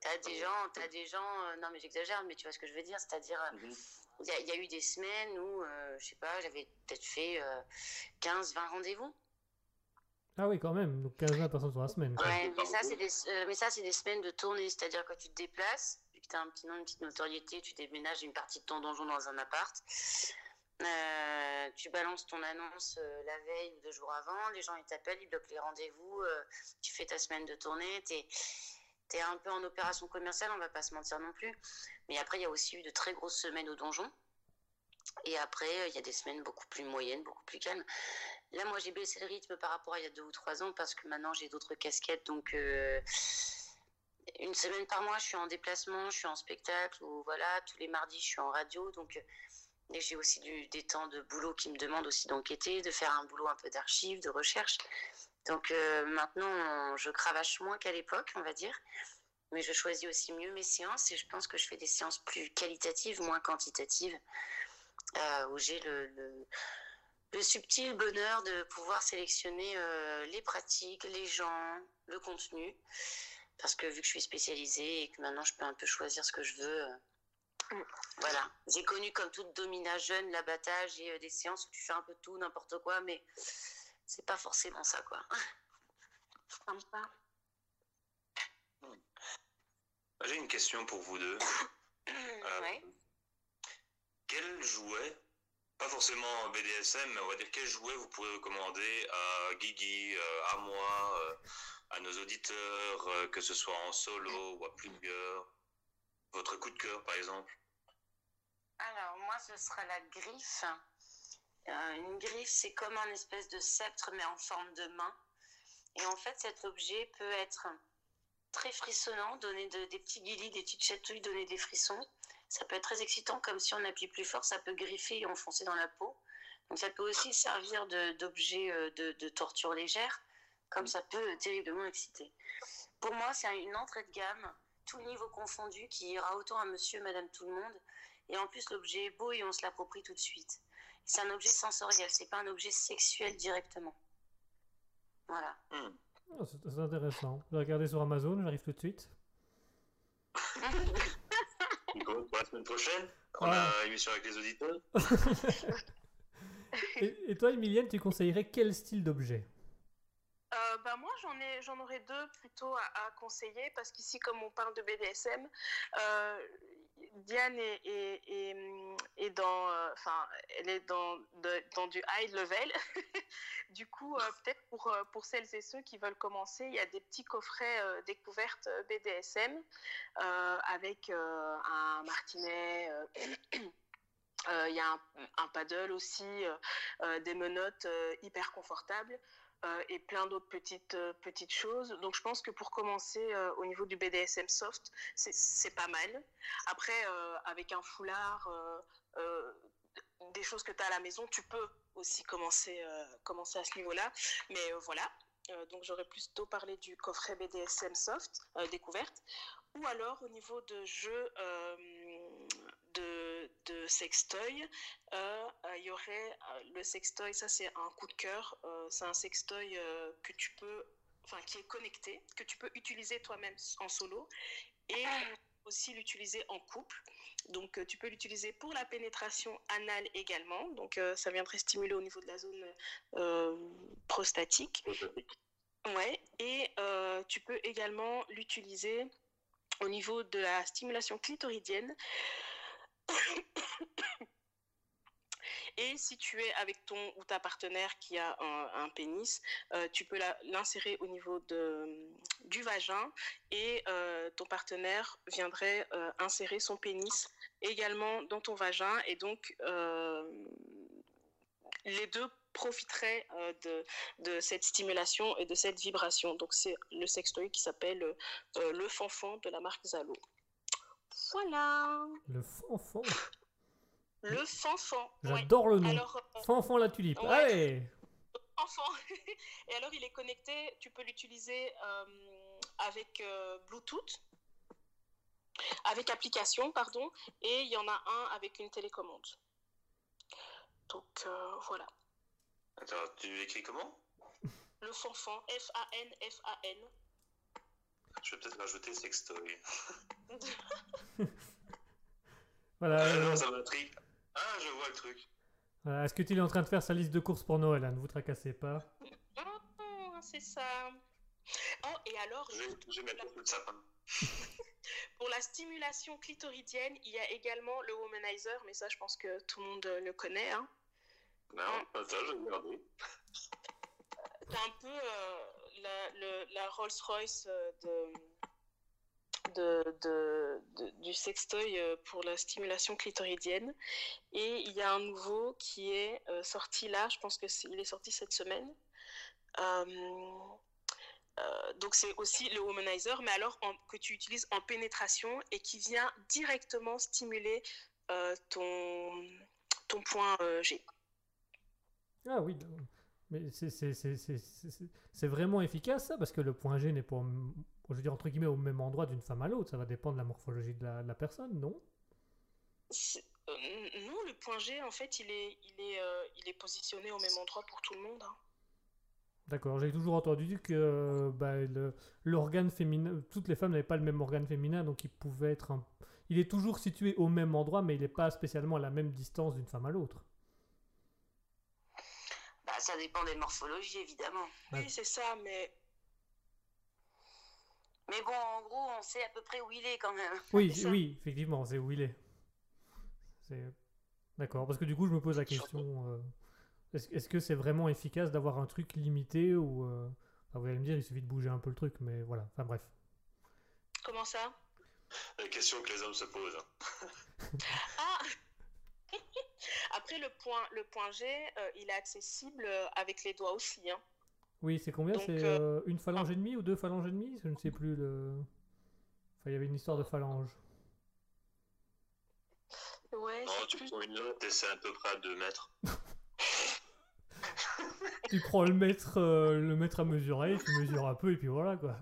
T'as des gens, t'as des gens, euh, non mais j'exagère, mais tu vois ce que je veux dire, c'est-à-dire, euh, Mhm. il y, a- il y a eu des semaines où, euh, je sais pas, j'avais peut-être fait 15-20 rendez-vous. Ah oui, quand même, donc 15-20 personnes sur la semaine. Ouais, mais ça, c'est des, euh, mais ça, c'est des semaines de tournée, c'est-à-dire quand tu te déplaces, vu que tu as un petit nom, une petite notoriété, tu déménages une partie de ton donjon dans un appart. Euh, tu balances ton annonce euh, la veille ou deux jours avant, les gens ils t'appellent, ils bloquent les rendez-vous, euh, tu fais ta semaine de tournée, t'es es un peu en opération commerciale, on va pas se mentir non plus. Mais après, il y a aussi eu de très grosses semaines au donjon. Et après, il y a des semaines beaucoup plus moyennes, beaucoup plus calmes. Là, moi, j'ai baissé le rythme par rapport à il y a deux ou trois ans parce que maintenant, j'ai d'autres casquettes. Donc, une semaine par mois, je suis en déplacement, je suis en spectacle, ou voilà, tous les mardis, je suis en radio. Donc, et j'ai aussi des temps de boulot qui me demandent aussi d'enquêter, de faire un boulot un peu d'archives, de recherche. Donc euh, maintenant, je cravache moins qu'à l'époque, on va dire. Mais je choisis aussi mieux mes séances et je pense que je fais des séances plus qualitatives, moins quantitatives, euh, où j'ai le, subtil bonheur de pouvoir sélectionner euh, les pratiques, les gens, le contenu. Parce que vu que je suis spécialisée et que maintenant je peux un peu choisir ce que je veux, euh, voilà. J'ai connu comme toute domina jeune l'abattage et euh, des séances où tu fais un peu tout, n'importe quoi, mais c'est pas forcément ça, quoi. Sympa. J'ai une question pour vous deux. Euh, ouais. Quel jouet, pas forcément BDSM, mais on va dire quel jouet vous pourrez recommander à Guigui, euh, à moi, euh, à nos auditeurs, euh, que ce soit en solo ou à plusieurs Votre coup de cœur, par exemple Alors, moi, ce sera la griffe. Euh, une griffe, c'est comme un espèce de sceptre, mais en forme de main. Et en fait, cet objet peut être très frissonnant, donner de- des petits guilis, des petites chatouilles, donner des frissons. Ça peut être très excitant, comme si on appuie plus fort, ça peut griffer et enfoncer dans la peau. Donc ça peut aussi servir d'objet euh, de torture légère, comme ça peut terriblement exciter. Pour moi, c'est une entrée de gamme, tout niveau confondu, qui ira autant à monsieur, madame, tout le monde. Et en plus, l'objet est beau et on se l'approprie tout de suite. C'est un objet sensoriel, c'est pas un objet sexuel directement. Voilà. Hmm. Ah, c'est intéressant. Je vais regarder sur Amazon, j'arrive tout de suite. Nico, pour la semaine prochaine, on Ouais. a émission avec les auditeurs. Et, et toi, Emilienne, tu conseillerais quel style d'objet? Euh, bah moi j'en ai j'en aurais deux plutôt à, conseiller parce qu'ici comme on parle de BDSM euh, Diane est, est, est- dans euh, enfin elle est dans dans du high level. Du coup peut-être pour pour celles et ceux qui veulent commencer il y a des petits coffrets découvertes BDSM avec un martinet il y a un, paddle aussi des menottes hyper confortables et plein d'autres petites, euh, petites choses. Donc je pense que pour commencer euh, au niveau du BDSM soft, c'est- pas mal. Après, euh, avec un foulard, euh, euh, des choses que tu as à la maison, tu peux aussi commencer, euh, commencer à ce niveau-là. Mais euh, voilà. Euh, donc j'aurais plutôt parlé du coffret BDSM soft, euh, découverte. Ou alors au niveau de jeux euh, de, de sextoy, euh, il y aurait euh, le sextoy, ça c'est un coup de cœur, euh, c'est un sextoy que tu peux, enfin qui est connecté, que tu peux utiliser toi-même en solo et aussi l'utiliser en couple. Donc euh, tu peux l'utiliser pour la pénétration anale également, donc euh, ça viendrait stimuler au niveau de la zone euh, prostatique. Ouais, et tu peux également l'utiliser au niveau de la stimulation clitoridienne. Et si tu es avec ton ou ta partenaire qui a un, pénis, euh, tu peux l'insérer au niveau de, du vagin et euh, ton partenaire viendrait euh, insérer son pénis également dans ton vagin et donc les deux profiteraient de, de cette stimulation et de cette vibration. Donc c'est le sextoy qui s'appelle le fanfan de la marque Zalo. Voilà, Le fanfan. le fanfan. ouais. J'adore le nom. Alors, euh, Fanfan la tulipe. Ouais. Allez. Et alors, il est connecté, tu peux l'utiliser euh, avec euh, Bluetooth, avec application, pardon, et il y en a un avec une télécommande. Donc, euh, voilà. Attends, tu l'écris comment? Le fanfan, F-A-N, F-A-N. Je vais peut-être rajouter sextoy. Voilà. Ah euh, non, ça m'a pris. Ah, je vois le truc. voilà. Est-ce que tu es en train de faire sa liste de courses pour Noël hein, Ne vous tracassez pas. Ah, c'est ça. Oh, et alors, Je vais, je vais mettre le sapin. pour la la stimulation clitoridienne, il y a également le womanizer, mais ça, je pense que tout le monde euh, le connaît. Hein. Non, pas ça, je vais regarder. C'est un peu euh, la, Rolls-Royce euh, de, de, du sextoy euh, pour la stimulation clitoridienne. Et il y a un nouveau qui est euh, sorti là, je pense qu'il est sorti cette semaine. Donc c'est aussi le womanizer, mais alors que tu utilises en pénétration et qui vient directement stimuler ton, ton point G. Ah oui, mais c'est- vraiment efficace ça, parce que le point G n'est pas, je veux dire, entre guillemets, au même endroit d'une femme à l'autre. Ça va dépendre de la morphologie de la, de la personne, non? Euh, non, le point G, en fait, il est, il est, euh, il est positionné au même endroit pour tout le monde. hein. D'accord, j'ai toujours entendu que euh, bah, le- l'organe féminin, toutes les femmes n'avaient pas le même organe féminin, donc il pouvait être un... Il est toujours situé au même endroit, mais il n'est pas spécialement à la même distance d'une femme à l'autre. Bah, ça dépend des morphologies, évidemment. Oui, c'est ça, mais Mais bon, en gros, on sait à peu près où il est quand même. Oui, oui, effectivement, c'est où il est. C'est- D'accord, parce que du coup, je me pose la question, euh, est-ce est-ce que c'est vraiment efficace d'avoir un truc limité ou... euh, enfin, vous allez me dire, il suffit de bouger un peu le truc, mais voilà, enfin bref. comment ça? La question que les hommes se posent. hein. Ah Après, le point, le point G, euh, il est accessible euh, avec les doigts aussi. Hein. Oui, c'est combien? C'est euh, euh, une phalange et demie ou deux phalanges et demie? Je ne sais plus le... Enfin, il y avait une histoire de phalange. Ouais, Non, tu plus- prends une note et c'est à peu près à 2 mètres. tu prends le mètre, euh, le mètre à mesurer, tu mesures un peu et puis voilà quoi.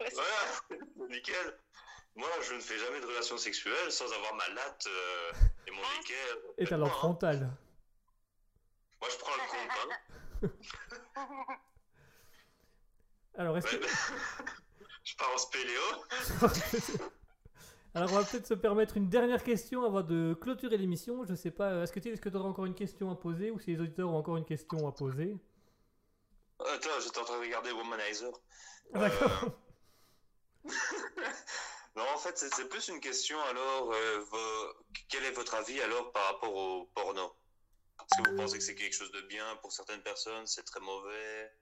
ouais, c'est- Voilà, nickel. Moi, je ne fais jamais de relations sexuelles sans avoir ma latte euh, et mon Ah. équerre. Et ta Moi, lampe hein. frontale. Moi, je prends le compte. Hein. Alors, est-ce Ouais, que... je pars en spéléo. Alors, on va peut-être se permettre une dernière question avant de clôturer l'émission. Je sais pas, est-ce que tu que auras encore une question à poser ou si les auditeurs ont encore une question à poser? Attends, j'étais en train de regarder Womanizer. Ah, D'accord. Non, en fait, c'est plus une question alors. euh, Quel est votre avis alors par rapport au porno? Est-ce que vous pensez que c'est quelque chose de bien pour certaines personnes? C'est très mauvais?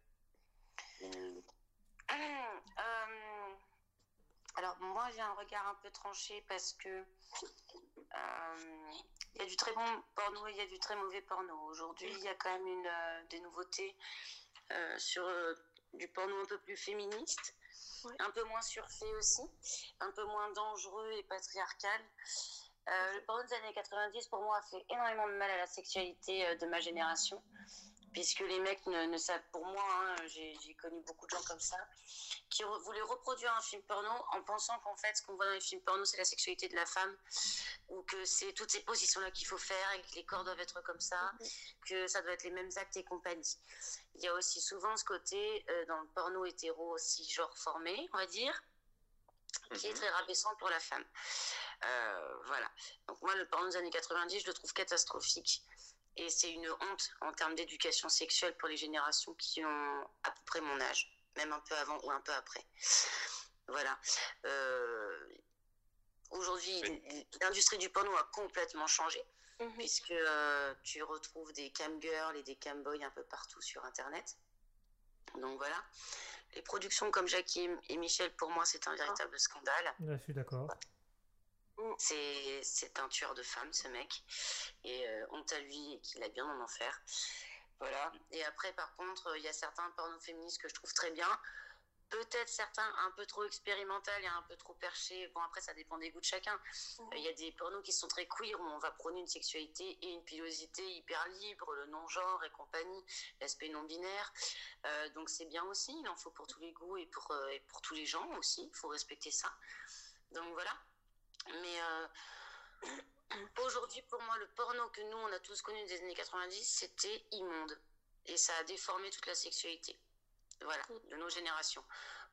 Euh, alors moi j'ai un regard un peu tranché parce que euh, il y a du très bon porno et il y a du très mauvais porno. Aujourd'hui il y a quand même une, des nouveautés sur du porno un peu plus féministe, Ouais. un peu moins surfait aussi, un peu moins dangereux et patriarcal. Euh, le porno des années 90 pour moi a fait énormément de mal à la sexualité euh, de ma génération puisque les mecs ne, ne savent, pour moi, hein, j'ai j'ai connu beaucoup de gens comme ça, qui re- voulaient reproduire un film porno en pensant qu'en fait, ce qu'on voit dans les films porno, c'est la sexualité de la femme, ou que c'est toutes ces positions-là qu'il faut faire, et que les corps doivent être comme ça, que ça doit être les mêmes actes et compagnie. Il y a aussi souvent ce côté, euh, dans le porno hétéro, aussi genre formé, on va dire, qui est Mhm. très rabaissant pour la femme. Euh, voilà. Donc moi, le porno des années 90, je le trouve catastrophique. Et c'est une honte en termes d'éducation sexuelle pour les générations qui ont à peu près mon âge, même un peu avant ou un peu après. Voilà. Euh, Aujourd'hui, l'industrie du porno a complètement changé, Mhm. puisque euh, tu retrouves des camgirls et des camboys un peu partout sur Internet. Donc voilà. Les productions comme Jackie et Michel, pour moi, c'est un véritable scandale. Là, je suis d'accord. C'est c'est un tueur de femmes, ce mec. Et euh, honte à lui et qu'il a bien en enfer. Voilà. Et après, par contre, il y a certains pornos féministes que je trouve très bien. Peut-être certains un peu trop expérimental et un peu trop perchés. Bon, après, ça dépend des goûts de chacun. Euh, Il y a des pornos qui sont très queer où on va prôner une sexualité et une pilosité hyper libre, le non-genre et compagnie, l'aspect non-binaire. Euh, donc, c'est bien aussi. Il en faut pour tous les goûts et pour, euh, et pour tous les gens aussi. Il faut respecter ça. Donc, voilà. Mais aujourd'hui, pour moi, le porno que nous, on a tous connu des années 90, c'était immonde. Et ça a déformé toute la sexualité. Voilà, de nos générations.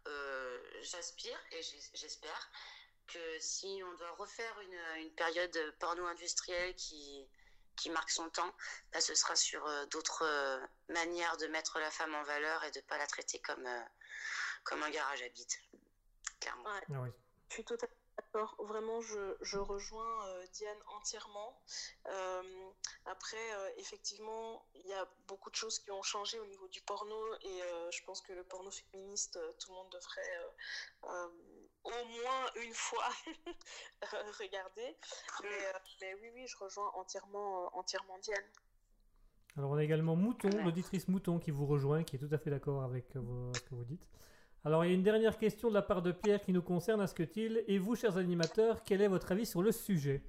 Euh, J'aspire et j'es- j'espère que si on doit refaire une, une période porno industrielle qui, qui marque son temps, bah, ce sera sur euh, d'autres euh, manières de mettre la femme en valeur et de ne pas la traiter comme, euh, comme un garage à bite. Clairement. Ouais. Ah oui. Je suis totalement Alors vraiment, je, je rejoins euh, Diane entièrement. Euh, après, euh, effectivement, il y a beaucoup de choses qui ont changé au niveau du porno et euh, je pense que le porno féministe, tout le monde devrait euh, euh, au moins une fois regarder. Mais, euh, mais oui, oui, je rejoins entièrement, euh, entièrement Diane. Alors on a également Mouton, l'auditrice Mouton qui vous rejoint, qui est tout à fait d'accord avec ce que vous dites. Alors il y a une dernière question de la part de Pierre qui nous concerne, à ce que il Et vous, chers animateurs, quel est votre avis sur le sujet?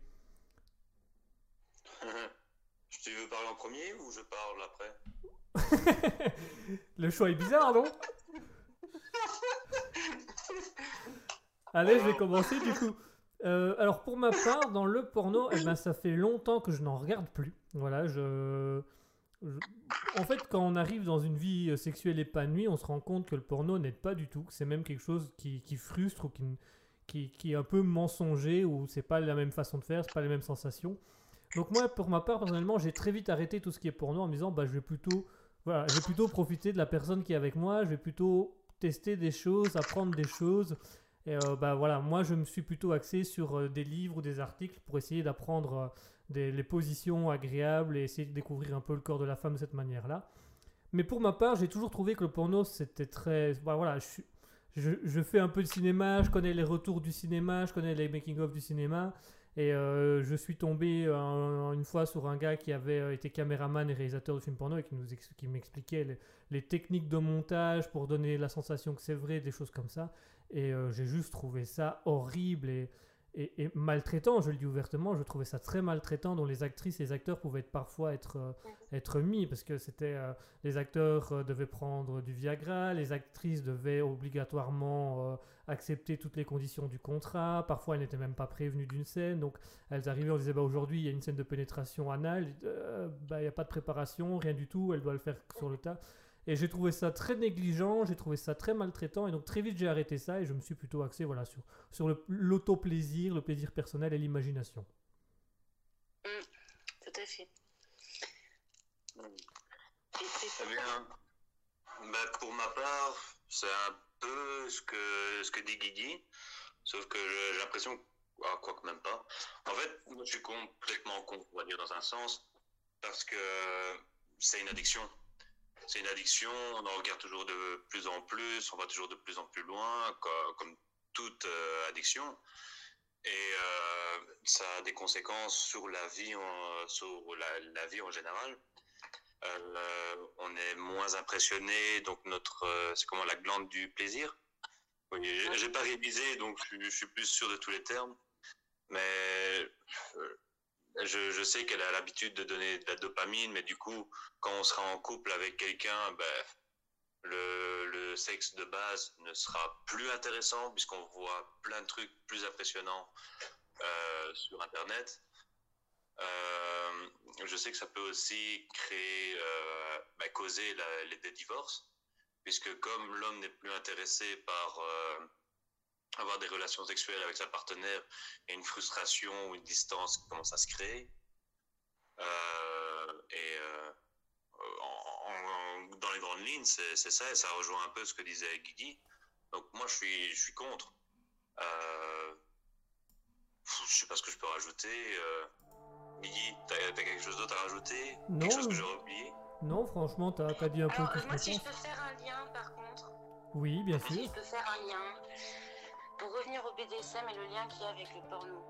Tu veux parler en premier ou je parle après? Le choix est bizarre, non? Allez, je vais commencer du coup. Euh, alors pour ma part, dans le porno, eh ben, ça fait longtemps que je n'en regarde plus. Voilà, je... En fait, quand on arrive dans une vie euh, sexuelle épanouie, on se rend compte que le porno n'aide pas du tout, que c'est même quelque chose qui, qui frustre ou qui, qui, qui est un peu mensonger, ou c'est pas la même façon de faire, c'est pas les mêmes sensations. Donc moi, pour ma part, personnellement, j'ai très vite arrêté tout ce qui est porno en me disant, bah, je vais plutôt, voilà, je vais plutôt profiter de la personne qui est avec moi, je vais plutôt tester des choses, apprendre des choses. Et euh, bah voilà, moi je me suis plutôt axé sur euh, des livres ou des articles pour essayer d'apprendre euh, les positions agréables et essayer de découvrir un peu le corps de la femme de cette manière-là. Mais pour ma part, j'ai toujours trouvé que le porno c'était très. bah voilà, je, fais un peu de cinéma, je connais les retours du cinéma, je connais les making-of du cinéma. Et euh, je suis tombé euh, une fois sur un gars qui avait euh, été caméraman et réalisateur de films porno et qui, nous qui m'expliquait les, techniques de montage pour donner la sensation que c'est vrai, des choses comme ça. Et j'ai juste trouvé ça horrible et, et, et maltraitant, je le dis ouvertement, je trouvais ça très maltraitant dont les actrices et les acteurs pouvaient être parfois être, euh, être mis parce que c'était euh, les acteurs euh, devaient prendre du Viagra, les actrices devaient obligatoirement accepter toutes les conditions du contrat, parfois elles n'étaient même pas prévenues d'une scène, donc elles arrivaient, on disait bah aujourd'hui il y a une scène de pénétration anale, bah il n'y a pas de préparation, rien du tout, elle doit le faire sur le tas. Et j'ai trouvé ça très négligent, j'ai trouvé ça très maltraitant, et donc très vite j'ai arrêté ça et je me suis plutôt axé voilà, sur, sur l'auto-plaisir, le plaisir personnel et l'imagination. Tout à fait. Et Eh bien, bah, pour ma part, c'est un peu ce que, ce que dit Guigui, sauf que j'ai j'ai l'impression, ah, quoi que même pas. En fait, moi, je suis complètement con, on va dire, dans un sens, parce que c'est une addiction. C'est une addiction, on en regarde toujours de plus en plus, on va toujours de plus en plus loin, co- comme, toute euh, addiction. Et euh, ça a des conséquences sur la vie en, sur la, vie en général. Euh, on est moins impressionné, donc notre, c'est comment la glande du plaisir. Oui, j'ai- pas révisé, donc je, suis- plus sûr de tous les termes. Mais je, sais qu'elle a l'habitude de donner de la dopamine, mais du coup, quand on sera en couple avec quelqu'un, ben, le, sexe de base ne sera plus intéressant puisqu'on voit plein de trucs plus impressionnants euh, sur Internet. Euh, je sais que ça peut aussi créer, euh, bah, causer les, des divorces, puisque comme l'homme n'est plus intéressé par avoir des relations sexuelles avec sa partenaire, il y a une frustration ou une distance qui commence à se créer. Euh, et euh, en- en- dans les grandes lignes, c'est ça, et ça rejoint un peu ce que disait Guigui. Donc moi, je suis, je suis contre. Euh, je sais pas ce que je peux rajouter. Euh, Guigui, t'as as quelque chose d'autre à rajouter? Non. Quelque chose que j'aurais oublié? Non, franchement, t'as as dit un peu Alors, tout euh, ce moi, que si je peux faire un lien, par contre, Oui, bien si sûr. je peux faire un lien, pour revenir au BDSM et le lien qu'il y a avec le porno,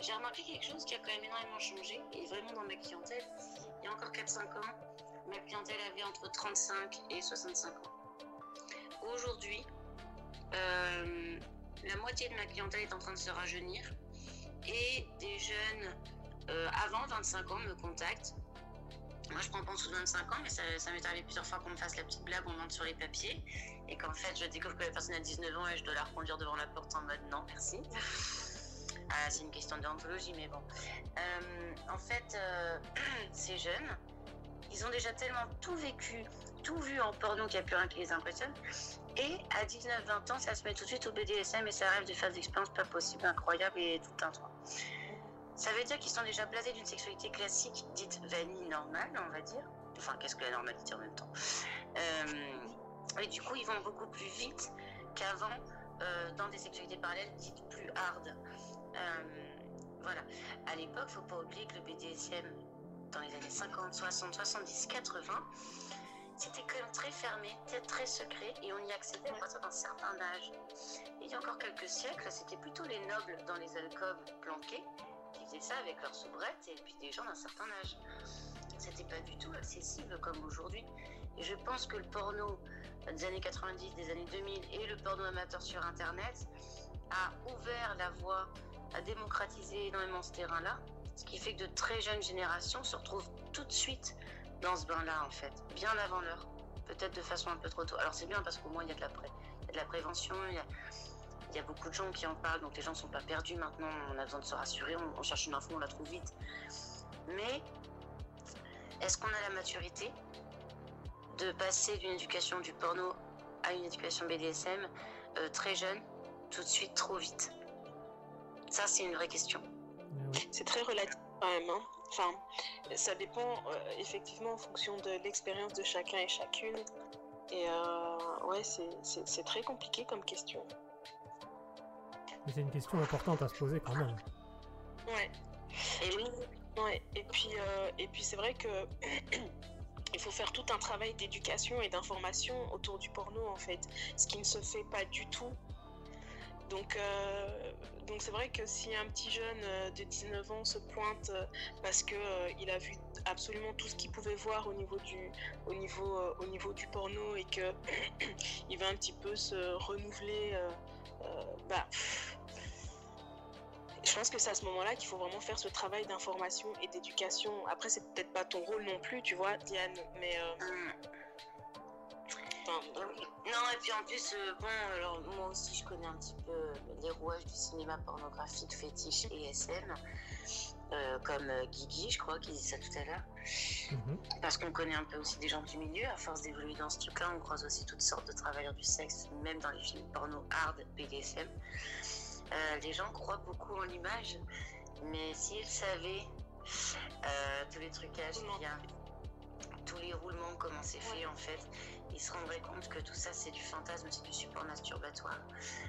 j'ai remarqué quelque chose qui a quand même énormément changé, et vraiment dans ma clientèle. Il y a encore 4-5 ans, ma clientèle avait entre 35 et 65 ans. Aujourd'hui, euh, la moitié de ma clientèle est en train de se rajeunir, et des jeunes euh, avant 25 ans me contactent. Moi, je prends pas en dessous de 25 ans, mais ça, ça m'est arrivé plusieurs fois qu'on me fasse la petite blague, on monte sur les papiers, et qu'en fait, je découvre que la personne a 19 ans et je dois la reconduire devant la porte en mode non, merci. Ah, c'est une question de déontologie, mais bon. Euh, en fait, euh, ces jeunes, ils ont déjà tellement tout vécu, tout vu en porno qu'il n'y a plus rien qui les impressionne. Et à 19-20 ans, ça se met tout de suite au BDSM et ça rêve de faire des expériences pas possibles, incroyables et tout un toit. Ça veut dire qu'ils sont déjà blasés d'une sexualité classique, dite vanille normale, on va dire. Enfin, qu'est-ce que la normalité en même temps Euh, Et du coup, ils vont beaucoup plus vite qu'avant euh, dans des sexualités parallèles dites plus hard. Euh, voilà. À l'époque, faut pas oublier que le BDSM, dans les années 50, 60, 70, 80, c'était quand même très fermé, très, secret, et on y accédait à partir d'un certain âge. Il y a encore quelques siècles, c'était plutôt les nobles dans les alcôves planqués qui faisaient ça avec leurs soubrettes et puis des gens d'un certain âge. C'était pas du tout accessible comme aujourd'hui. Et je pense que le porno des années 90, des années 2000 et le porno amateur sur Internet a ouvert la voie, a démocratisé énormément ce terrain-là, ce qui fait que de très jeunes générations se retrouvent tout de suite dans ce bain-là, en fait, bien avant l'heure, peut-être de façon un peu trop tôt. Alors c'est bien parce qu'au moins il y a de la, prévention, il y a beaucoup de gens qui en parlent, donc les gens ne sont pas perdus maintenant, on a besoin de se rassurer, on, on cherche une info, on la trouve vite. Mais est-ce qu'on a la maturité de passer d'une éducation du porno à une éducation BDSM euh, très jeune, tout de suite, trop vite? Ça, c'est une vraie question. Oui. C'est très relatif quand même. hein. Enfin, ça dépend euh, effectivement en fonction de l'expérience de chacun et chacune. Et euh, ouais, c'est très compliqué comme question. Mais c'est une question importante à se poser quand même. Ouais. Et et puis, euh, puis c'est vrai que il faut faire tout un travail d'éducation et d'information autour du porno en fait, ce qui ne se fait pas du tout. Donc, euh, donc c'est vrai que si un petit jeune euh, de 19 ans se pointe parce que il a vu absolument tout ce qu'il pouvait voir au niveau du, au niveau, au niveau du porno et que il va un petit peu se renouveler, bah, je pense que c'est à ce moment-là qu'il faut vraiment faire ce travail d'information et d'éducation. Après, c'est peut-être pas ton rôle non plus, tu vois, Diane, mais euh, enfin, oui. Non, et puis en plus, euh, bon, alors moi aussi, je connais un petit peu les rouages du cinéma pornographique fétiche et SM, euh, comme euh, Guigui, je crois, qui dit ça tout à l'heure. Mhm. Parce qu'on connaît un peu aussi des gens du milieu, à force d'évoluer dans ce truc-là, on croise aussi toutes sortes de travailleurs du sexe, même dans les films porno hard, BDSM. Euh, les gens croient beaucoup en l'image, mais s'ils savaient euh, tous les trucages qu'il y a, tous les roulements, comment c'est fait en fait, ils se rendraient compte que tout ça c'est du fantasme, c'est du support masturbatoire.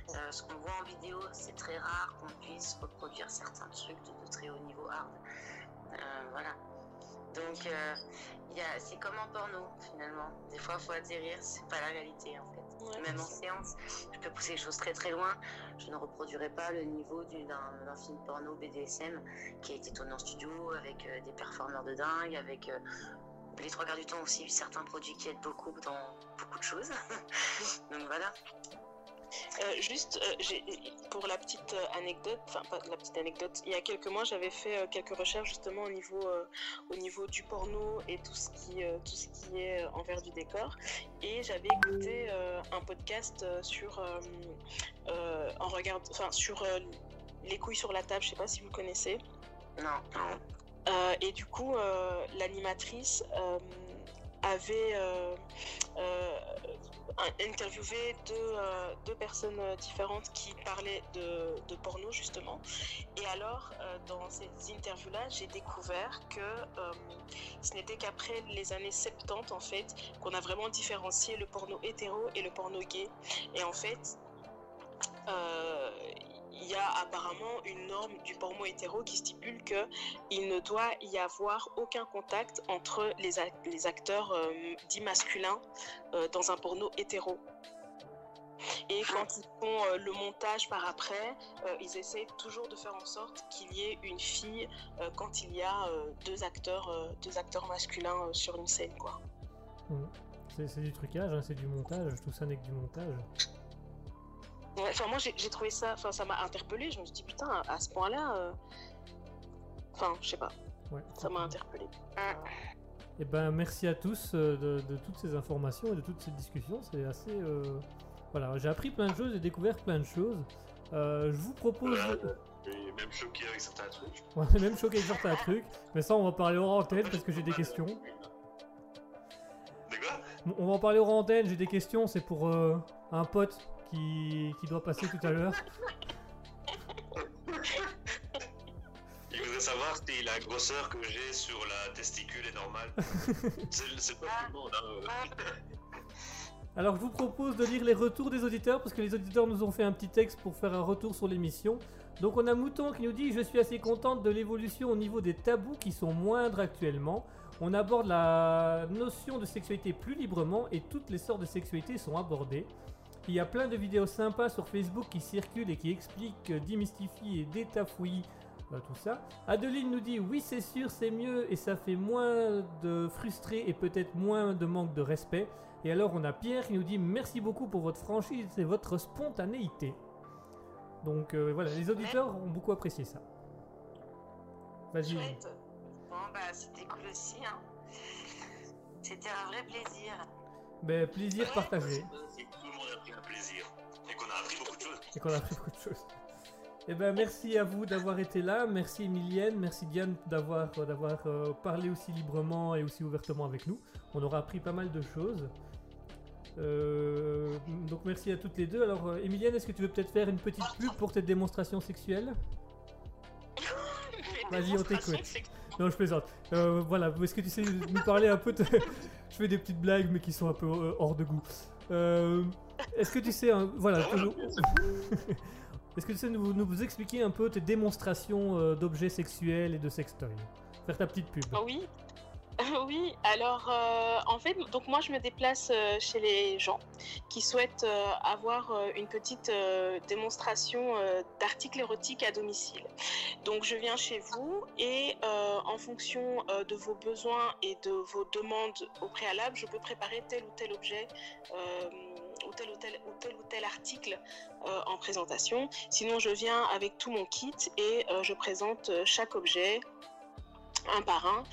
Euh, ce qu'on voit en vidéo, c'est très rare qu'on puisse reproduire certains trucs de, de très haut niveau hard. Euh, voilà. Donc, euh, c'est comme en porno, finalement. Des fois, il faut atterrir, c'est pas la réalité, en fait. Ouais. Même en séance, je peux pousser les choses très très loin. Je ne reproduirai pas le niveau du- d'un d'un film porno BDSM qui a été tourné en studio avec euh, des performeurs de dingue, avec euh, les trois quarts du temps aussi certains produits qui aident beaucoup dans beaucoup de choses. Donc voilà. Euh, juste euh, pour la petite euh, anecdote, enfin pas la petite anecdote, il y a quelques mois j'avais fait euh, quelques recherches justement au niveau, au niveau du porno et tout ce qui, tout ce qui est envers du décor et j'avais écouté un podcast sur en regard, enfin sur les couilles sur la table, je sais pas si vous connaissez. Non, non. Et du coup, euh, l'animatrice euh, avait euh, euh, interviewé deux, euh, deux personnes euh, différentes qui parlaient de, porno justement. Et alors, euh, dans ces interviews-là, j'ai découvert que euh, ce n'était qu'après les années 70 en fait qu'on a vraiment différencié le porno hétéro et le porno gay. Et en fait, euh, il y a apparemment une norme du porno hétéro qui stipule que il ne doit y avoir aucun contact entre les, les acteurs euh, dits masculins euh, dans un porno hétéro. Et quand ils font euh, le montage par après, euh, ils essaient toujours de faire en sorte qu'il y ait une fille euh, quand il y a euh, deux acteurs, euh, deux acteurs masculins euh, sur une scène, quoi. C'est c'est du trucage, hein, c'est du montage, tout ça n'est que du montage. Enfin, moi, j'ai j'ai trouvé ça, enfin, ça m'a interpellé. Je me suis dit, putain, à ce point-là, euh, enfin, je sais pas, Ouais, ça m'a interpellé. Et ben merci à tous euh, de, de toutes ces informations et de toutes ces discussions. C'est assez. euh, Voilà, j'ai appris plein de choses et découvert plein de choses. Euh, je vous propose. Même choqué avec certains trucs. On est même choqué de certains trucs, mais ça on va parler hors antenne parce que j'ai des questions. De quoi? Bon, On va en parler hors antenne, j'ai des questions, c'est pour euh, un pote qui, qui doit passer tout à l'heure. Il voudrait savoir si la grosseur que j'ai sur la testicule est normale. c'est c'est pas tout le monde. Hein. Alors je vous propose de lire les retours des auditeurs parce que les auditeurs nous ont fait un petit texte pour faire un retour sur l'émission. Donc on a Mouton qui nous dit je suis assez contente de l'évolution au niveau des tabous qui sont moindres actuellement. On aborde la notion de sexualité plus librement et toutes les sortes de sexualité sont abordées. Il y a plein de vidéos sympas sur Facebook qui circulent et qui expliquent, euh, démystifient et détafouillent euh, tout ça. Adeline nous dit oui c'est sûr c'est mieux et ça fait moins de frustrés et peut-être moins de manque de respect. Et alors on a Pierre qui nous dit merci beaucoup pour votre franchise et votre spontanéité. Donc euh, voilà, les auditeurs ont beaucoup apprécié ça. Vas-y. Bon, bah, c'était cool aussi. Hein. C'était un vrai plaisir. Ben, plaisir partagé. A appris beaucoup de choses. Et qu'on a appris beaucoup de choses. Eh ben merci à vous d'avoir été là, merci Emilienne, merci Diane d'avoir euh, d'avoir euh, parlé aussi librement et aussi ouvertement avec nous. On aura appris pas mal de choses. Euh, donc merci à toutes les deux. Alors Emilienne, est-ce que tu veux peut-être faire une petite pub pour tes démonstrations sexuelles? Vas-y, on t'écoute. Non, je plaisante. Euh, voilà, est-ce que tu sais nous parler un peu de... Je fais des petites blagues mais qui sont un peu hors de goût. Euh, est-ce que tu sais... hein, voilà. nous- Est-ce que tu sais nous, nous expliquer un peu tes démonstrations euh, d'objets sexuels et de sextoys? Faire ta petite pub. Oui. Oui, alors euh, en fait, donc moi je me déplace euh, chez les gens qui souhaitent avoir une petite démonstration d'articles érotiques à domicile. Donc je viens chez vous et en fonction de vos besoins et de vos demandes au préalable, je peux préparer tel ou tel objet. Ou tel ou tel, ou tel ou tel article euh, en présentation. Sinon, je viens avec tout mon kit et euh, je présente euh, chaque objet un par un.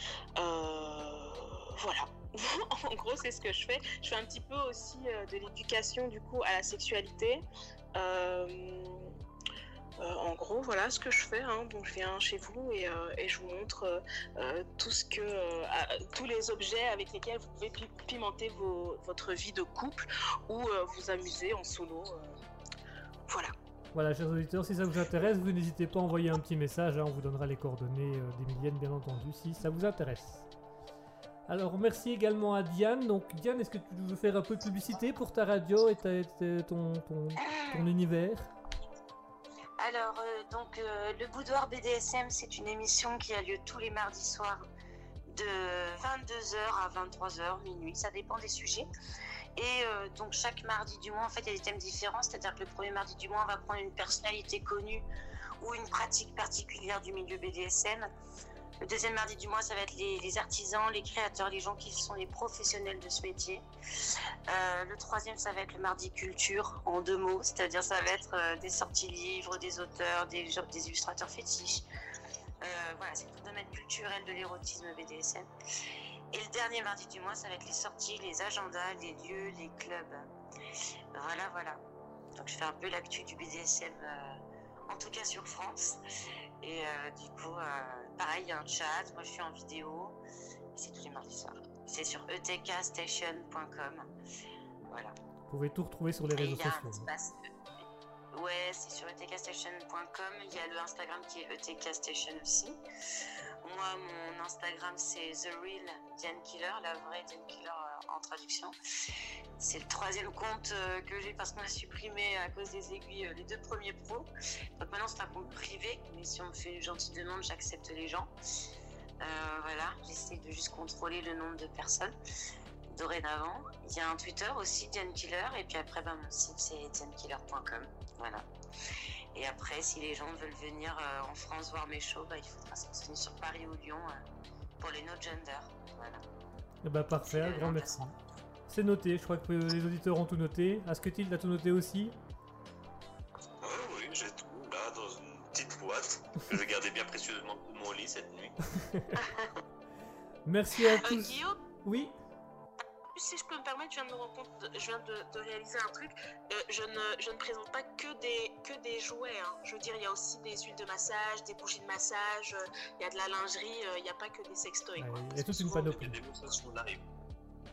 Voilà. en gros, c'est ce que je fais. Je fais un petit peu aussi de l'éducation du coup à la sexualité. En gros, voilà ce que je fais. hein. Bon, je viens chez vous et, euh, et je vous montre euh, euh, tout ce que, euh, tous les objets avec lesquels vous pouvez pi- pimenter vos- votre vie de couple ou euh, vous amuser en solo. euh. Voilà. Voilà, chers auditeurs, si ça vous intéresse, vous n'hésitez pas à envoyer un petit message. hein, on vous donnera les coordonnées euh, d'Emilienne, bien entendu, si ça vous intéresse. Alors, merci également à Diane. Donc, Diane, est-ce que tu veux faire un peu de publicité pour ta radio et ta- ta- ton, ton, ton univers? Alors, euh, donc, euh, le Boudoir BDSM, c'est une émission qui a lieu tous les mardis soirs de 22h à 23h, minuit, ça dépend des sujets. Et euh, donc, chaque mardi du mois, en fait, il y a des thèmes différents, c'est-à-dire que le premier mardi du mois, on va prendre une personnalité connue ou une pratique particulière du milieu BDSM. Le deuxième mardi du mois, ça va être les, artisans, les créateurs, les gens qui sont les professionnels de ce métier. Euh, le troisième, ça va être le mardi culture, en deux mots, c'est-à-dire ça va être euh, des sorties livres, des auteurs, des, illustrateurs fétiches. Euh, voilà, c'est le domaine culturel de l'érotisme BDSM. Et le dernier mardi du mois, ça va être les sorties, les agendas, les lieux, les clubs. Voilà, voilà. Donc je fais un peu l'actu du BDSM, en tout cas sur France. Et du coup, pareil, il y a un chat, moi je suis en vidéo. C'est tous les mardis soirs. C'est sur etkstation.com. Voilà. Vous pouvez tout retrouver sur les réseaux il y a un sociaux. espace. Ouais, c'est sur etkstation.com. Il y a le Instagram qui est etkstation aussi. Moi, mon Instagram, c'est The Real Diane Killer, la vraie Diane Killer en traduction. C'est le troisième compte euh, que j'ai parce qu'on a supprimé à cause des aiguilles euh, les deux premiers pros. Donc maintenant, c'est un compte privé, mais si on me fait une gentille demande, j'accepte les gens. Euh, voilà, j'essaie de juste contrôler le nombre de personnes dorénavant. Il y a un Twitter aussi, Diane Killer, et puis après, ben, mon site, c'est dianekiller.com. Voilà. Et après, si les gens veulent venir en France voir mes shows, bah, il faudra renseigner sur Paris ou Lyon pour les no gender. Voilà. Ben, parfait, un grand merci. C'est noté, je crois que les auditeurs ont tout noté. Asketil a tout noté aussi? Oui, oui, j'ai tout là dans une petite boîte que je gardais bien précieusement mon lit cette nuit. Merci à Euh, tous. Guillaume, Oui, si je peux me permettre, je viens de me rendre compte, de- je viens de, de réaliser un truc. Euh, je, ne, je ne présente pas que des, que des jouets. hein. Je veux dire, il y a aussi des huiles de massage, des bougies de massage, euh, il y a de la lingerie, euh, il n'y a pas que des sextoys. Ouais, il y a toute une souvent- Des panoplie. démonstrations live.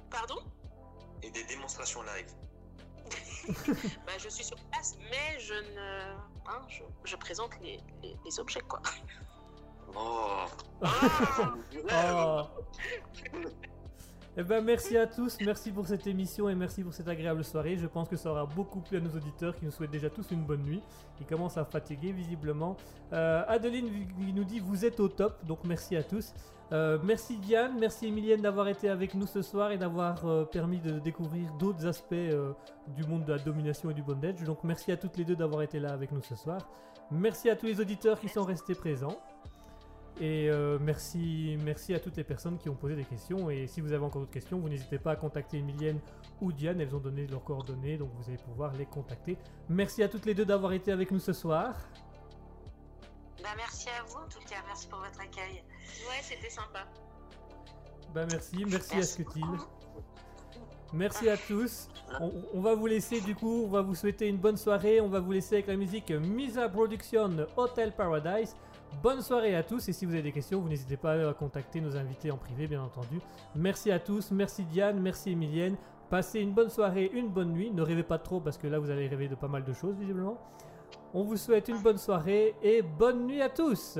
Pardon? Et des démonstrations live. bah, Je suis sur place, mais je ne. hein, je, je présente les, les, les objets, quoi. Oh Oh. Eh ben, merci à tous, merci pour cette émission et merci pour cette agréable soirée. Je pense que ça aura beaucoup plu à nos auditeurs qui nous souhaitent déjà tous une bonne nuit. Ils commencent à fatiguer visiblement. Euh, Adeline nous dit vous êtes au top, donc merci à tous. Euh, merci Diane, merci Emilienne d'avoir été avec nous ce soir et d'avoir euh, permis de découvrir d'autres aspects du monde de la domination et du bondage. Donc merci à toutes les deux d'avoir été là avec nous ce soir. Merci à tous les auditeurs qui sont restés présents. Et euh, merci, merci à toutes les personnes qui ont posé des questions. Et si vous avez encore d'autres questions, vous n'hésitez pas à contacter Emilienne ou Diane. Elles ont donné leurs coordonnées, donc vous allez pouvoir les contacter. Merci à toutes les deux d'avoir été avec nous ce soir. Bah, merci à vous en tout cas, merci pour votre accueil. Ouais, c'était sympa. Ben merci, merci, à Merci Scutil. beaucoup. Merci à tous. On, on va vous laisser du coup, on va vous souhaiter une bonne soirée. On va vous laisser avec la musique Misa Production Hotel Paradise. Bonne soirée à tous et si vous avez des questions, vous n'hésitez pas à contacter nos invités en privé, bien entendu. Merci à tous, merci Diane, merci Emilienne. Passez une bonne soirée, une bonne nuit. Ne rêvez pas trop parce que là vous allez rêver de pas mal de choses visiblement. On vous souhaite une bonne soirée et bonne nuit à tous.